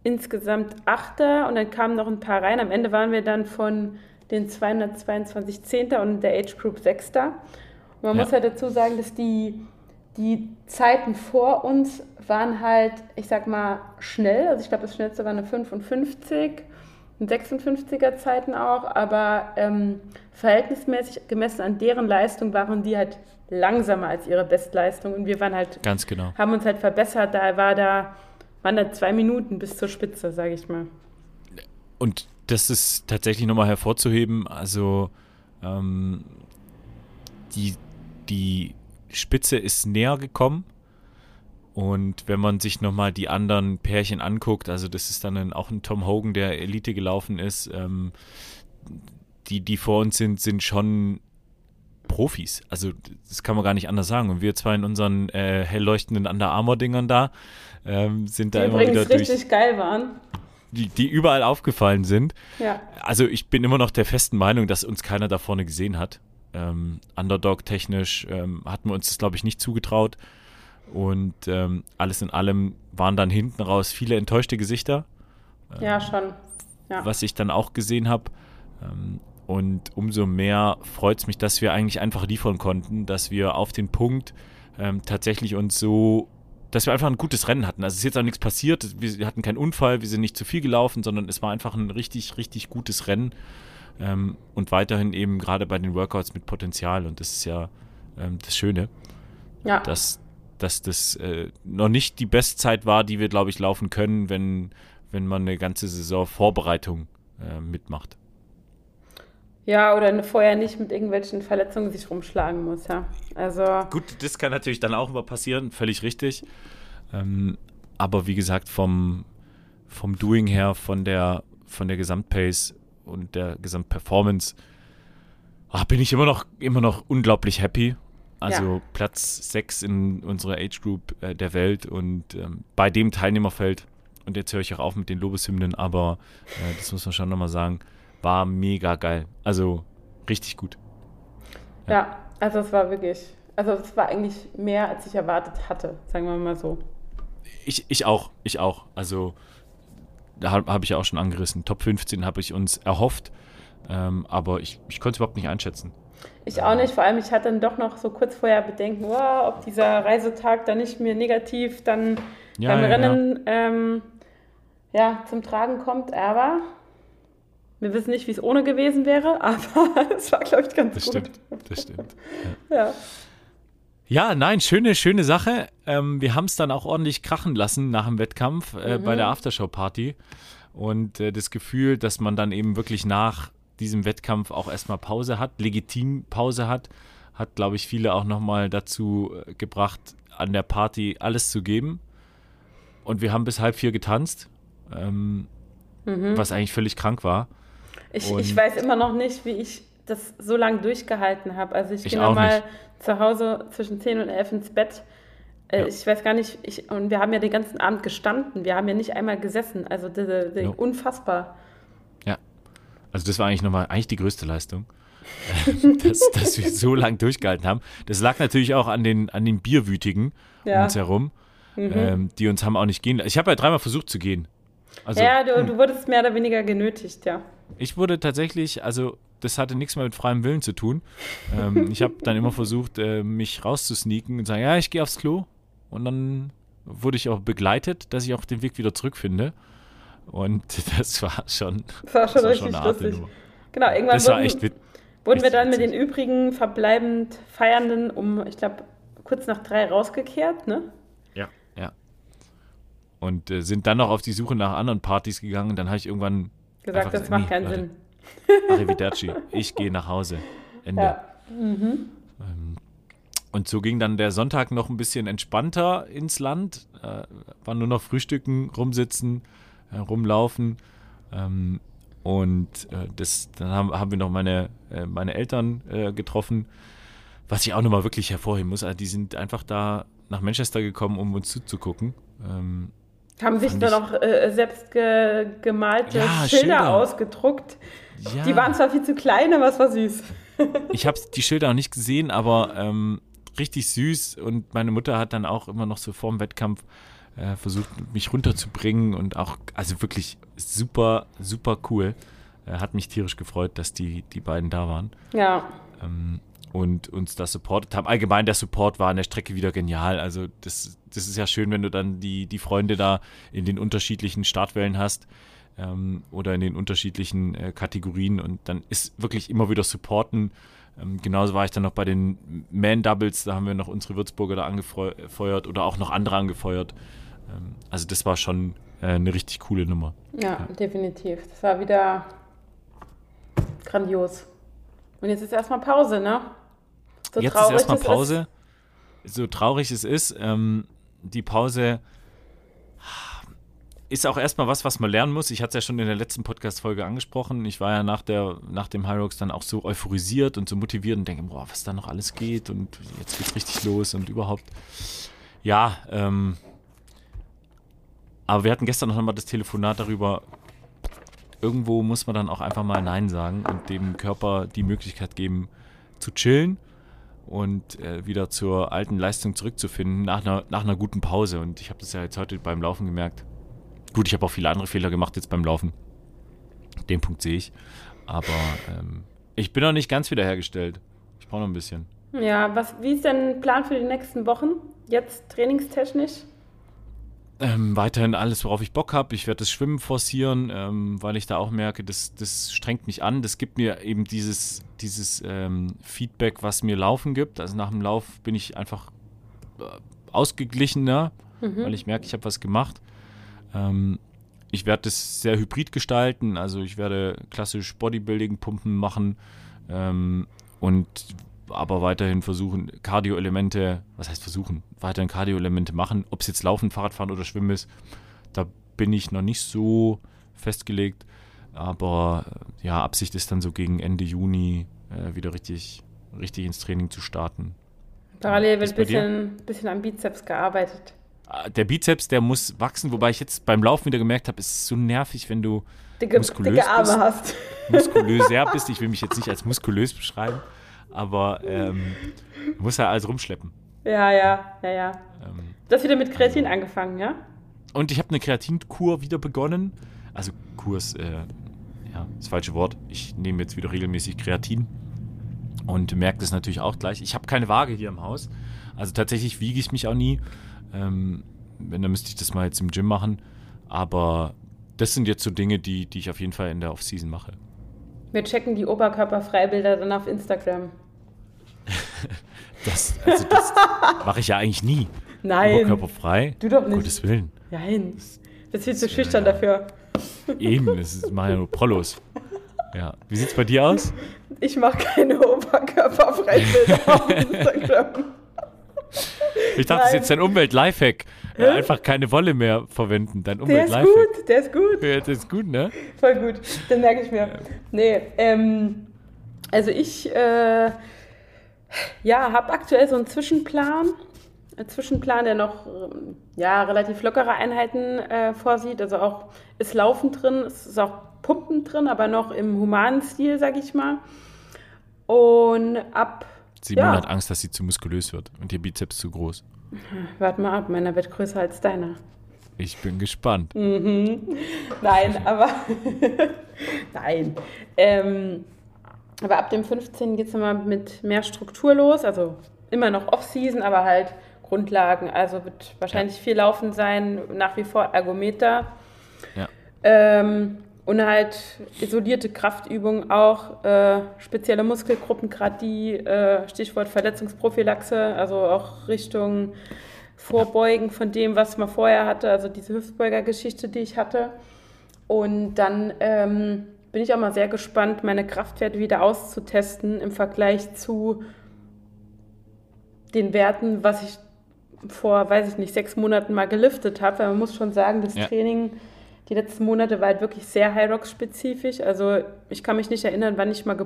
insgesamt Achter und dann kamen noch ein paar rein. Am Ende waren wir dann von den 222 Zehnter und der Age Group Sechster. Und man ja. muss halt dazu sagen, dass die, die Zeiten vor uns waren halt, ich sag mal, schnell. Also ich glaube, das schnellste war eine 55 und 56er Zeiten auch, aber ähm, verhältnismäßig gemessen an deren Leistung waren die halt langsamer als ihre Bestleistung und wir waren halt ganz genau haben uns halt verbessert. Da war da waren da zwei Minuten bis zur Spitze, sage ich mal. Und das ist tatsächlich nochmal hervorzuheben. Also ähm, die, die Spitze ist näher gekommen. Und wenn man sich nochmal die anderen Pärchen anguckt, also das ist dann ein, auch ein Tom Hogan, der Elite gelaufen ist, ähm, die, die vor uns sind, sind schon Profis. Also das kann man gar nicht anders sagen. Und wir zwar in unseren äh, hell leuchtenden Under Armour-Dingern da ähm, sind da die immer wieder durch. richtig geil waren die, die überall aufgefallen sind. Ja. Also ich bin immer noch der festen Meinung, dass uns keiner da vorne gesehen hat. Ähm, Underdog-technisch ähm, hatten wir uns das, glaube ich, nicht zugetraut. Und ähm, alles in allem waren dann hinten raus viele enttäuschte Gesichter. ja, ähm, schon. Ja. Was ich dann auch gesehen habe. Und umso mehr freut es mich, dass wir eigentlich einfach liefern konnten, dass wir auf den Punkt ähm, tatsächlich uns so dass wir einfach ein gutes Rennen hatten. Also es ist jetzt auch nichts passiert, wir hatten keinen Unfall, wir sind nicht zu viel gelaufen, sondern es war einfach ein richtig, richtig gutes Rennen ähm, und weiterhin eben gerade bei den Workouts mit Potenzial und das ist ja ähm, das Schöne, ja. dass, dass das äh, noch nicht die Bestzeit war, die wir, glaube ich, laufen können, wenn, wenn man eine ganze Saison Vorbereitung äh, mitmacht. Ja, oder vorher nicht mit irgendwelchen Verletzungen sich rumschlagen muss, ja. Also. Gut, das kann natürlich dann auch immer passieren, völlig richtig. Ähm, aber wie gesagt, vom, vom Doing her, von der, von der Gesamtpace und der Gesamtperformance, ach, bin ich immer noch, immer noch unglaublich happy. Also ja. Platz 6 in unserer Age Group äh, der Welt und ähm, bei dem Teilnehmerfeld, und jetzt höre ich auch auf mit den Lobeshymnen, aber äh, das muss man schon nochmal sagen, war mega geil. Also richtig gut. Ja. ja, also es war wirklich, also es war eigentlich mehr, als ich erwartet hatte, sagen wir mal so. Ich, ich auch, ich auch. Also da habe hab ich ja auch schon angerissen. Top 15 habe ich uns erhofft, ähm, aber ich, ich konnte es überhaupt nicht einschätzen. Ich auch nicht, vor allem ich hatte dann doch noch so kurz vorher Bedenken, wow, ob dieser Reisetag dann nicht mehr negativ dann ja, beim ja, Rennen ja. Ähm, ja. zum Tragen kommt, aber wir wissen nicht, wie es ohne gewesen wäre, aber es war, glaube ich, ganz das gut. Stimmt, das stimmt. Ja. Ja, nein, schöne, schöne Sache. Ähm, wir haben es dann auch ordentlich krachen lassen nach dem Wettkampf äh, mhm. bei der Aftershow-Party. Und äh, das Gefühl, dass man dann eben wirklich nach diesem Wettkampf auch erstmal Pause hat, legitim Pause hat, hat, glaube ich, viele auch nochmal dazu äh, gebracht, an der Party alles zu geben. Und wir haben bis halb vier getanzt, ähm, mhm. was eigentlich völlig krank war. Ich, ich weiß immer noch nicht, wie ich das so lange durchgehalten habe. Also ich, ich gehe nochmal zu Hause zwischen 10 und 11 ins Bett. Äh, ja. Ich weiß gar nicht, ich, und wir haben ja den ganzen Abend gestanden. Wir haben ja nicht einmal gesessen. Also das, das, ja. unfassbar. Ja, also das war eigentlich nochmal eigentlich die größte Leistung. dass, dass, wir so lange durchgehalten haben. Das lag natürlich auch an den, an den Bierwütigen ja. um uns herum, mhm. ähm, die uns haben auch nicht gehen lassen. Ich habe ja dreimal versucht zu gehen. Also, ja, du, hm. du wurdest mehr oder weniger genötigt, ja. Ich wurde tatsächlich, also das hatte nichts mehr mit freiem Willen zu tun. Ähm, ich habe dann immer versucht, äh, mich rauszusneaken und sagen, ja, ich gehe aufs Klo. Und dann wurde ich auch begleitet, dass ich auch den Weg wieder zurückfinde. Und das war schon, das war schon, das war richtig schon lustig. Nummer. Genau, irgendwann das wurden, echt, wurden wir dann mit den übrigen verbleibend Feiernden um, ich glaube, kurz nach drei rausgekehrt, ne? Ja, ja. Und äh, sind dann noch auf die Suche nach anderen Partys gegangen. Und dann habe ich irgendwann gesagt, das macht keinen Sinn. Arrivederci, ich gehe nach Hause. Ende. Ja. Mhm. Ähm, und so ging dann der Sonntag noch ein bisschen entspannter ins Land. Äh, war nur noch Frühstücken, rumsitzen, äh, rumlaufen. Ähm, und äh, das, dann haben, haben wir noch meine, äh, meine Eltern äh, getroffen. Was ich auch nochmal wirklich hervorheben muss, also die sind einfach da nach Manchester gekommen, um uns zuzugucken. Ähm, haben sich da noch äh, selbst ge gemalte ja, Schilder, Schilder, ausgedruckt. Ja. Die waren zwar viel zu klein, aber es war süß. ich habe die Schilder noch nicht gesehen, aber ähm, richtig süß. Und meine Mutter hat dann auch immer noch so vorm Wettkampf äh, versucht, mich runterzubringen und auch, also wirklich super, super cool. Äh, hat mich tierisch gefreut, dass die, die beiden da waren. Ja. Ähm, und uns das supportet haben. Allgemein der Support war an der Strecke wieder genial. Also das, das ist ja schön, wenn du dann die, die Freunde da in den unterschiedlichen Startwellen hast ähm, oder in den unterschiedlichen äh, Kategorien und dann ist wirklich immer wieder Supporten. Ähm, genauso war ich dann noch bei den Man-Doubles, da haben wir noch unsere Würzburger da angefeuert oder auch noch andere angefeuert. Ähm, also das war schon äh, eine richtig coole Nummer. Ja, ja, definitiv. Das war wieder grandios. Und jetzt ist erstmal Pause, ne? So jetzt ist erstmal Pause. Ist. So traurig es ist, ähm, die Pause ist auch erstmal was, was man lernen muss. Ich hatte es ja schon in der letzten Podcast-Folge angesprochen. Ich war ja nach, der, nach dem Rocks dann auch so euphorisiert und so motiviert und denke, boah, was da noch alles geht und jetzt geht's richtig los und überhaupt. Ja, ähm, aber wir hatten gestern noch mal das Telefonat darüber, irgendwo muss man dann auch einfach mal Nein sagen und dem Körper die Möglichkeit geben, zu chillen und äh, wieder zur alten Leistung zurückzufinden nach einer, nach einer guten Pause. Und ich habe das ja jetzt heute beim Laufen gemerkt Gut, ich habe auch viele andere Fehler gemacht jetzt beim Laufen. Den Punkt sehe ich. Aber ähm, ich bin noch nicht ganz wiederhergestellt. Ich brauche noch ein bisschen. Ja, was, wie ist der Plan für die nächsten Wochen? Jetzt trainingstechnisch? Ähm, weiterhin alles, worauf ich Bock habe. Ich werde das Schwimmen forcieren, ähm, weil ich da auch merke, das, das strengt mich an. Das gibt mir eben dieses, dieses ähm, Feedback, was mir Laufen gibt. Also nach dem Lauf bin ich einfach äh, ausgeglichener, mhm. weil ich merke, ich habe was gemacht. Ähm, ich werde das sehr hybrid gestalten. Also ich werde klassisch Bodybuilding-Pumpen machen ähm, und aber weiterhin versuchen, Cardio-Elemente, was heißt versuchen, weiterhin Cardio-Elemente machen. Ob es jetzt Laufen, Fahrradfahren oder Schwimmen ist, da bin ich noch nicht so festgelegt. Aber ja, Absicht ist dann so gegen Ende Juni äh, wieder richtig, richtig ins Training zu starten. Parallel wird ein bisschen, bisschen am Bizeps gearbeitet. Ah, der Bizeps, der muss wachsen, wobei ich jetzt beim Laufen wieder gemerkt habe, es ist so nervig, wenn du dicke, muskulös dicke Arme bist, hast. muskulöser bist. Ich will mich jetzt nicht als muskulös beschreiben, aber ähm, du musst ja alles rumschleppen. Ja, ja, ja, ja. Ähm, Du hast wieder mit Kreatin angefangen, ja? und ich habe eine Kreatinkur wieder begonnen. Also Kurs, äh, ja, das falsche Wort. Ich nehme jetzt wieder regelmäßig Kreatin und merke das natürlich auch gleich. Ich habe keine Waage hier im Haus. Also tatsächlich wiege ich mich auch nie. Ähm, wenn, dann müsste ich das mal jetzt im Gym machen. Aber das sind jetzt so Dinge, die, die ich auf jeden Fall in der Off-Season mache. Wir checken die Oberkörperfreibilder dann auf Instagram. Das, also das mache ich ja eigentlich nie. Nein. Oberkörperfrei. Du doch Um nicht. Gottes Willen. Nein. Das ist viel zu äh, schüchtern ja. dafür. Eben, das ist- machen ja nur Prollos. Ja. Wie sieht's bei dir aus? Ich mache keine Oberkörperfreibilder auf Instagram. Ich dachte, das ist Nein. jetzt dein Umwelt-Lifehack. Äh, einfach keine Wolle mehr verwenden. Dein Der ist gut, der ist gut. Ja, das ist gut, ne? Voll gut. Den merke ich mir. Nee, ähm, also ich äh, ja, habe aktuell so einen Zwischenplan. Ein Zwischenplan, der noch ja, relativ lockere Einheiten äh, vorsieht. Also auch ist Laufen drin, es ist auch Pumpen drin, aber noch im humanen Stil, sag ich mal. Und ab, Simon Ja. hat Angst, dass sie zu muskulös wird und ihr Bizeps zu groß. Warte mal ab, meiner wird größer als deiner. Ich bin gespannt. Nein, aber nein. Ähm, aber ab dem 15. geht es nochmal mit mehr Struktur los. Also immer noch Off-Season, aber halt Grundlagen. Also wird wahrscheinlich viel Laufen sein, nach wie vor Ergometer. Ja. Ähm, und halt isolierte Kraftübungen auch, äh, spezielle Muskelgruppen, gerade die, äh, Stichwort Verletzungsprophylaxe, also auch Richtung Vorbeugen von dem, was man vorher hatte, also diese Hüftbeuger-Geschichte, die ich hatte. Und dann ähm, bin ich auch mal sehr gespannt, meine Kraftwerte wieder auszutesten im Vergleich zu den Werten, was ich vor, weiß ich nicht, sechs Monaten mal geliftet habe. Man muss schon sagen, das Ja. Training die letzten Monate war halt wirklich sehr Hyrox-spezifisch. Also ich kann mich nicht erinnern, wann ich mal,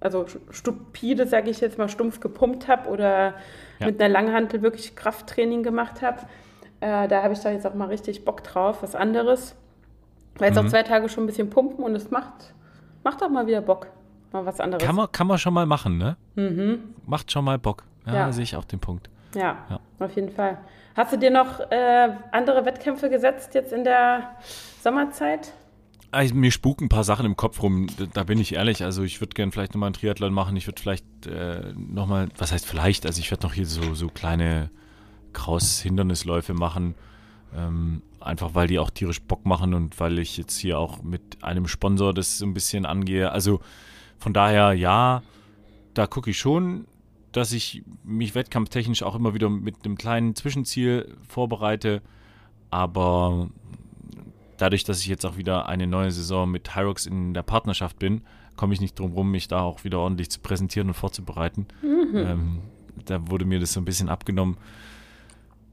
also stupide, sage ich jetzt mal, stumpf gepumpt habe oder Ja. mit einer Langhantel wirklich Krafttraining gemacht habe. Äh, da habe ich da jetzt auch mal richtig Bock drauf, was anderes. Weil jetzt Mhm. auch zwei Tage schon ein bisschen pumpen und es macht, macht auch mal wieder Bock. Mal was anderes. Kann man, kann man schon mal machen, ne? Macht schon mal Bock. Ja, Ja. sehe ich auch den Punkt. Ja, Ja. auf jeden Fall. Hast du dir noch äh, andere Wettkämpfe gesetzt jetzt in der Sommerzeit? Also, mir spuken ein paar Sachen im Kopf rum, da, bin ich ehrlich. Also ich würde gerne vielleicht nochmal einen Triathlon machen. Ich würde vielleicht äh, nochmal, was heißt vielleicht, also ich werde noch hier so, so kleine Kraus-Hindernisläufe machen. Ähm, einfach weil die auch tierisch Bock machen und weil ich jetzt hier auch mit einem Sponsor das so ein bisschen angehe. Also von daher, ja, da gucke ich schon, dass ich mich wettkampftechnisch auch immer wieder mit einem kleinen Zwischenziel vorbereite. Aber dadurch, dass ich jetzt auch wieder eine neue Saison mit Hyrox in der Partnerschaft bin, komme ich nicht drum rum, mich da auch wieder ordentlich zu präsentieren und vorzubereiten. Ähm, da wurde mir das so ein bisschen abgenommen.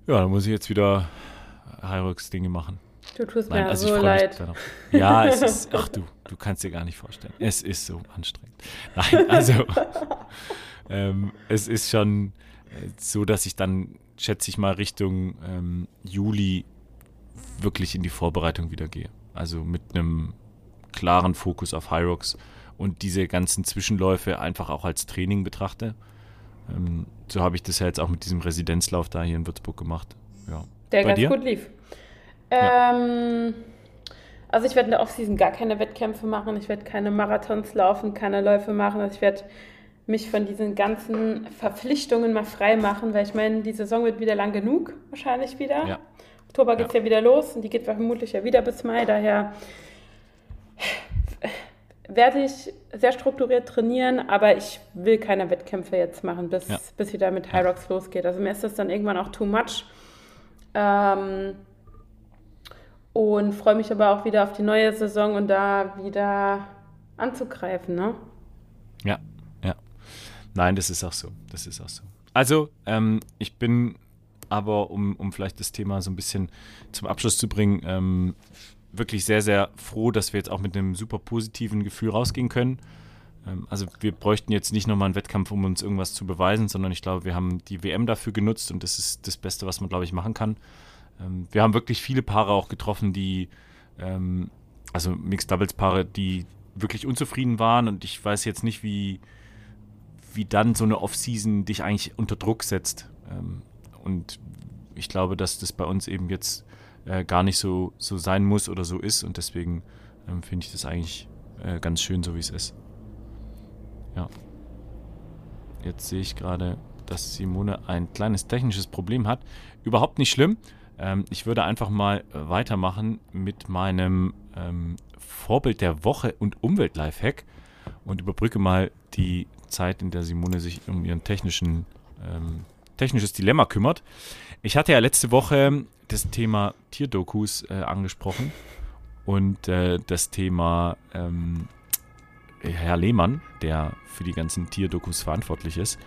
Ja, da muss ich jetzt wieder Hyrox-Dinge machen. Du tust Nein, mir also so leid. Ja, es ist, ach du, du kannst dir gar nicht vorstellen. Es ist so anstrengend. Nein, also ähm, es ist schon äh, so, dass ich dann, schätze ich mal, Richtung ähm, Juli wirklich in die Vorbereitung wieder gehe. Also mit einem klaren Fokus auf Hyrox und diese ganzen Zwischenläufe einfach auch als Training betrachte. Ähm, so habe ich das ja jetzt auch mit diesem Residenzlauf da hier in Würzburg gemacht. Ja. Der Bei ganz dir? gut lief. Ähm, also ich werde in der Offseason gar keine Wettkämpfe machen. Ich werde keine Marathons laufen, keine Läufe machen. Also ich werde mich von diesen ganzen Verpflichtungen mal frei machen, weil ich meine, die Saison wird wieder lang genug, wahrscheinlich wieder. Ja. Oktober geht es ja. wieder los und die geht vermutlich ja wieder bis Mai. Daher werde ich sehr strukturiert trainieren, aber ich will keine Wettkämpfe jetzt machen, bis, Ja. bis wieder mit Hyrox losgeht. Also mir ist das dann irgendwann auch too much. Ähm, und freue mich aber auch wieder auf die neue Saison und da wieder anzugreifen, ne? Ja, ja. Nein, das ist auch so. Das ist auch so. Also, ähm, ich bin aber, um, um vielleicht das Thema so ein bisschen zum Abschluss zu bringen, ähm, wirklich sehr, sehr froh, dass wir jetzt auch mit einem super positiven Gefühl rausgehen können. Ähm, also wir bräuchten jetzt nicht nochmal einen Wettkampf, um uns irgendwas zu beweisen, sondern ich glaube, wir haben die WM dafür genutzt und das ist das Beste, was man, glaube ich, machen kann. Ähm, wir haben wirklich viele Paare auch getroffen, die, ähm, also Mixed Doubles Paare, die wirklich unzufrieden waren und ich weiß jetzt nicht, wie, wie dann so eine Off-Season dich eigentlich unter Druck setzt. Und ich glaube, dass das bei uns eben jetzt äh, gar nicht so, so sein muss oder so ist und deswegen ähm, finde ich das eigentlich äh, ganz schön, so wie es ist. Ja. Jetzt sehe ich gerade, dass Simone ein kleines technisches Problem hat. Überhaupt nicht schlimm. Ähm, ich würde einfach mal äh, weitermachen mit meinem ähm, Vorbild der Woche und Umwelt-Lifehack und überbrücke mal die Zeit, in der Simone sich um ihren technischen, ähm, technisches Dilemma kümmert. Ich hatte ja letzte Woche das Thema Tierdokus äh, angesprochen und äh, das Thema ähm, Herr Lehmann, der für die ganzen Tierdokus verantwortlich ist.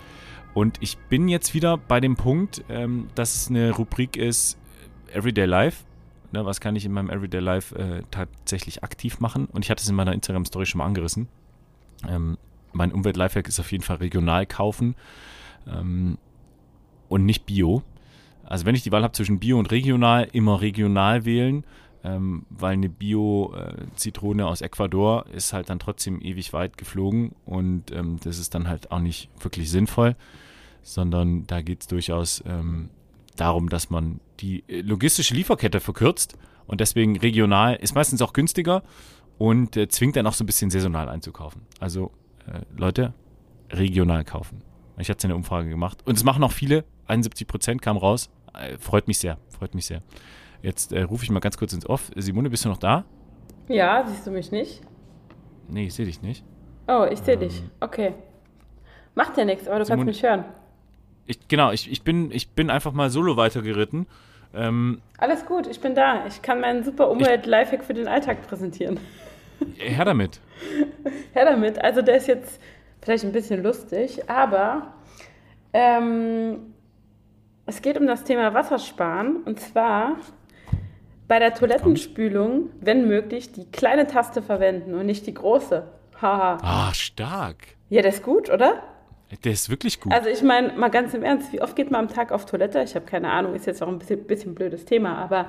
Und ich bin jetzt wieder bei dem Punkt, ähm, dass es eine Rubrik ist, Everyday Life. Ne, was kann ich in meinem Everyday Life äh, tatsächlich aktiv machen? Und ich hatte es in meiner Instagram-Story schon mal angerissen. Ähm, mein Umwelt-Lifehack ist auf jeden Fall regional kaufen ähm, und nicht Bio. Also wenn ich die Wahl habe zwischen Bio und regional, immer regional wählen, ähm, weil eine Bio-Zitrone aus Ecuador ist halt dann trotzdem ewig weit geflogen und ähm, das ist dann halt auch nicht wirklich sinnvoll, sondern da geht es durchaus ähm, darum, dass man die logistische Lieferkette verkürzt und deswegen regional ist meistens auch günstiger und äh, zwingt dann auch so ein bisschen saisonal einzukaufen. Also äh, Leute, regional kaufen. Ich hatte eine Umfrage gemacht und es machen auch viele, 71 Prozent kam raus. Äh, freut mich sehr, freut mich sehr. Jetzt äh, rufe ich mal ganz kurz ins Off. Simone, bist du noch da? Ja, siehst du mich nicht? Nee, ich sehe dich nicht. Oh, ich sehe ähm, dich. Okay. Macht ja nichts, aber du Simone, kannst mich hören. Ich, genau, ich, ich, bin, ich bin einfach mal solo weitergeritten. Ähm, Alles gut, ich bin da. Ich kann meinen super Umwelt-Lifehack für den Alltag präsentieren. Her damit. Her damit. Also der ist jetzt vielleicht ein bisschen lustig, aber ähm, es geht um das Thema Wassersparen. Und zwar bei der Toilettenspülung, wenn möglich, die kleine Taste verwenden und nicht die große. Haha. ah, stark. Ja, das ist gut, oder? Der ist wirklich gut. Also ich meine, mal ganz im Ernst, wie oft geht man am Tag auf Toilette? Ich habe keine Ahnung, ist jetzt auch ein bisschen, bisschen blödes Thema, aber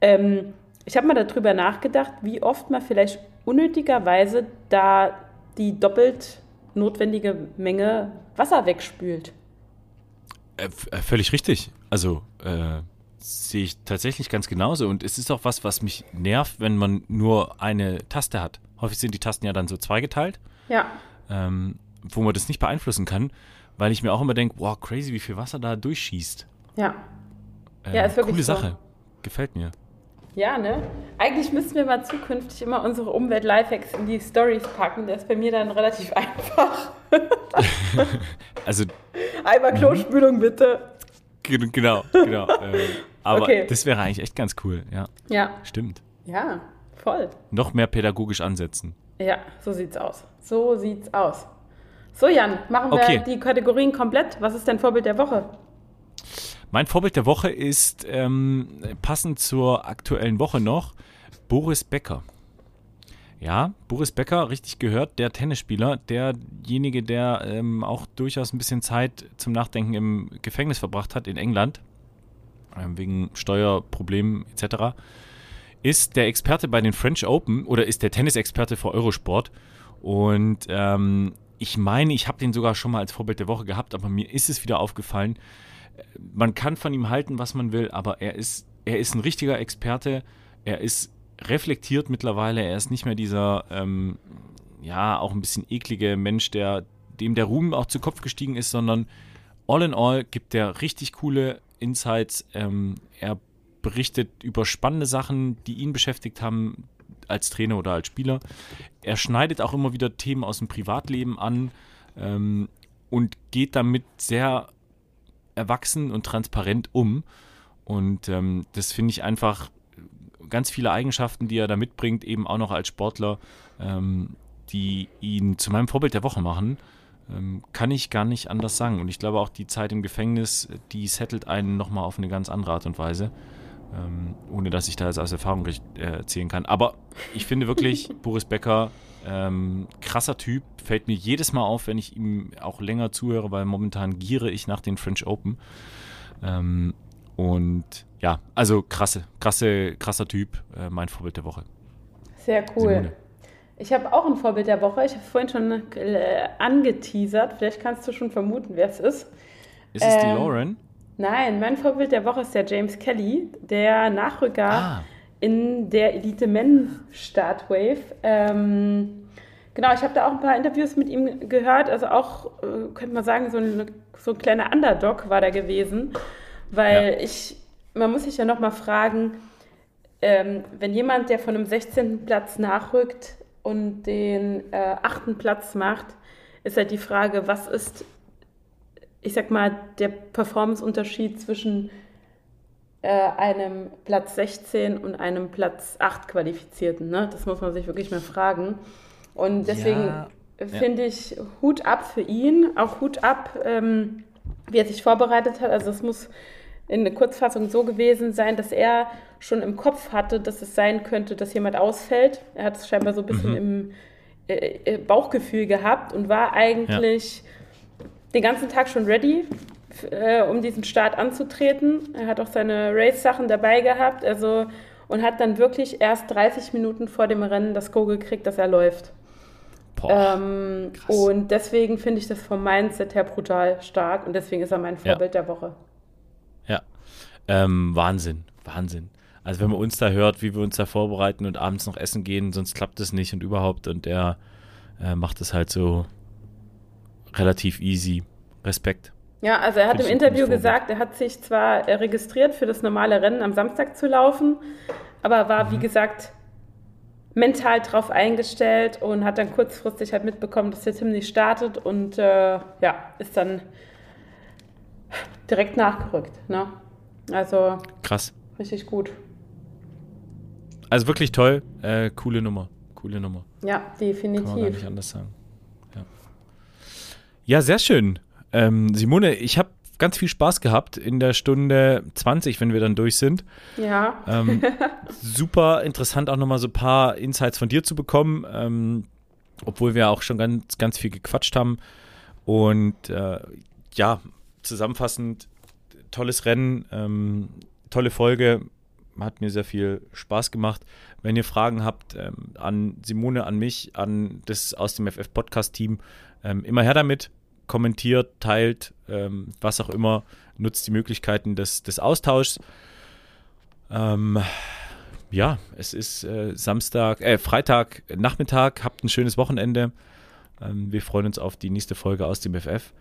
ähm, ich habe mal darüber nachgedacht, wie oft man vielleicht unnötigerweise da die doppelt notwendige Menge Wasser wegspült. Äh, äh, völlig richtig. Also äh, sehe ich tatsächlich ganz genauso. Und es ist auch was, was mich nervt, wenn man nur eine Taste hat. Häufig sind die Tasten ja dann so zweigeteilt. Ja. Ähm, wo man das nicht beeinflussen kann, weil ich mir auch immer denke, wow, crazy, wie viel Wasser da durchschießt. Ja. Äh, ja, ist wirklich Coole so. Sache. Gefällt mir. Ja, ne? Eigentlich müssten wir mal zukünftig immer unsere Umwelt-Lifehacks in die Stories packen. Das ist bei mir dann relativ einfach. also. Einmal Klospülung, mhm. bitte. Genau, genau. äh, aber okay. das wäre eigentlich echt ganz cool, ja. Ja. Stimmt. Ja, voll. Noch mehr pädagogisch ansetzen. Ja, so sieht's aus. So sieht's aus. So, Jan, machen wir okay. die Kategorien komplett. Was ist dein Vorbild der Woche? Mein Vorbild der Woche ist ähm, passend zur aktuellen Woche noch Boris Becker. Ja, Boris Becker, richtig gehört, der Tennisspieler, derjenige, der ähm, auch durchaus ein bisschen Zeit zum Nachdenken im Gefängnis verbracht hat in England, ähm, wegen Steuerproblemen etc., ist der Experte bei den French Open oder ist der Tennisexperte für Eurosport. Und ähm, ich meine, ich habe den sogar schon mal als Vorbild der Woche gehabt, aber mir ist es wieder aufgefallen. Man kann von ihm halten, was man will, aber er ist, er ist ein richtiger Experte. Er ist reflektiert mittlerweile. Er ist nicht mehr dieser, ähm, ja, auch ein bisschen eklige Mensch, der, dem der Ruhm auch zu Kopf gestiegen ist, sondern all in all gibt er richtig coole Insights. Ähm, er berichtet über spannende Sachen, die ihn beschäftigt haben, als Trainer oder als Spieler. Er schneidet auch immer wieder Themen aus dem Privatleben an ähm, und geht damit sehr erwachsen und transparent um. Und ähm, das finde ich einfach ganz viele Eigenschaften, die er da mitbringt, eben auch noch als Sportler, ähm, die ihn zu meinem Vorbild der Woche machen. Ähm, kann ich gar nicht anders sagen. Und ich glaube auch die Zeit im Gefängnis, die settelt einen nochmal auf eine ganz andere Art und Weise. Ähm, ohne dass ich da jetzt aus Erfahrung äh, erzählen kann. Aber ich finde wirklich, Boris Becker, ähm, krasser Typ, fällt mir jedes Mal auf, wenn ich ihm auch länger zuhöre, weil momentan giere ich nach den French Open. Ähm, und ja, also krasse, krasse, krasser Typ, äh, mein Vorbild der Woche. Sehr cool. Simone. Ich habe auch ein Vorbild der Woche. Ich habe vorhin schon äh, angeteasert. Vielleicht kannst du schon vermuten, wer es ist. Ist es ähm, die Lauren? Nein, mein Vorbild der Woche ist der James Kelly, der Nachrücker ah. In der Elite Men Startwave. Ähm, genau, ich habe da auch ein paar Interviews mit ihm gehört. Also auch, äh, könnte man sagen, so ein, so ein kleiner Underdog war da gewesen. Weil ja. ich, man muss sich ja nochmal fragen, ähm, wenn jemand, der von einem 16. Platz nachrückt, und den äh, achten Platz macht, ist halt die Frage, was ist, ich sag mal, der Performance-Unterschied zwischen einem Platz 16 und einem Platz 8 Qualifizierten. Ne? Das muss man sich wirklich mal fragen. Und deswegen ja, finde ja. ich Hut ab für ihn, auch Hut ab, ähm, wie er sich vorbereitet hat. Also es muss in der Kurzfassung so gewesen sein, dass er schon im Kopf hatte, dass es sein könnte, dass jemand ausfällt. Er hat es scheinbar so ein bisschen mhm. im äh, äh, Bauchgefühl gehabt und war eigentlich ja. den ganzen Tag schon ready, äh, um diesen Start anzutreten. Er hat auch seine Race-Sachen dabei gehabt, also und hat dann wirklich erst 30 Minuten vor dem Rennen das Go gekriegt, dass er läuft. Boah, ähm, und deswegen finde ich das vom Mindset her brutal stark und deswegen ist er mein Vorbild ja. der Woche. Ähm, Wahnsinn, Wahnsinn. Also wenn man uns da hört, wie wir uns da vorbereiten und abends noch essen gehen, sonst klappt das nicht und überhaupt. Und er äh, macht es halt so relativ easy. Respekt. Ja, also er hat im Interview gesagt, er hat sich zwar registriert für das normale Rennen am Samstag zu laufen, aber war, mhm. wie gesagt, mental drauf eingestellt und hat dann kurzfristig halt mitbekommen, dass der Tim nicht startet und äh, ja, ist dann direkt nachgerückt. Ne? Also krass. Richtig gut. Also wirklich toll. Äh, coole Nummer. Coole Nummer. Ja, definitiv. Kann man gar nicht anders sagen. Ja, ja sehr schön. Ähm, Simone, ich habe ganz viel Spaß gehabt in der Stunde 20, wenn wir dann durch sind. Ja. Ähm, super interessant auch nochmal so ein paar Insights von dir zu bekommen, ähm, obwohl wir auch schon ganz, ganz viel gequatscht haben. Und äh, ja, zusammenfassend tolles Rennen, ähm, tolle Folge, hat mir sehr viel Spaß gemacht. Wenn ihr Fragen habt ähm, an Simone, an mich, an das aus dem FF Podcast Team, ähm, immer her damit. Kommentiert, teilt, ähm, was auch immer, nutzt die Möglichkeiten des, des Austauschs. Ähm, ja, es ist äh, Samstag, äh, Freitag, Nachmittag. Habt ein schönes Wochenende. Ähm, wir freuen uns auf die nächste Folge aus dem FF.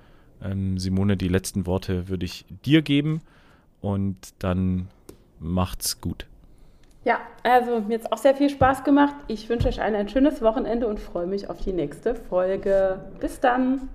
Ähm, Simone, die letzten Worte würde ich dir geben und dann macht's gut. Ja, also mir hat auch sehr viel Spaß gemacht. Ich wünsche euch allen ein schönes Wochenende und freue mich auf die nächste Folge. Bis dann.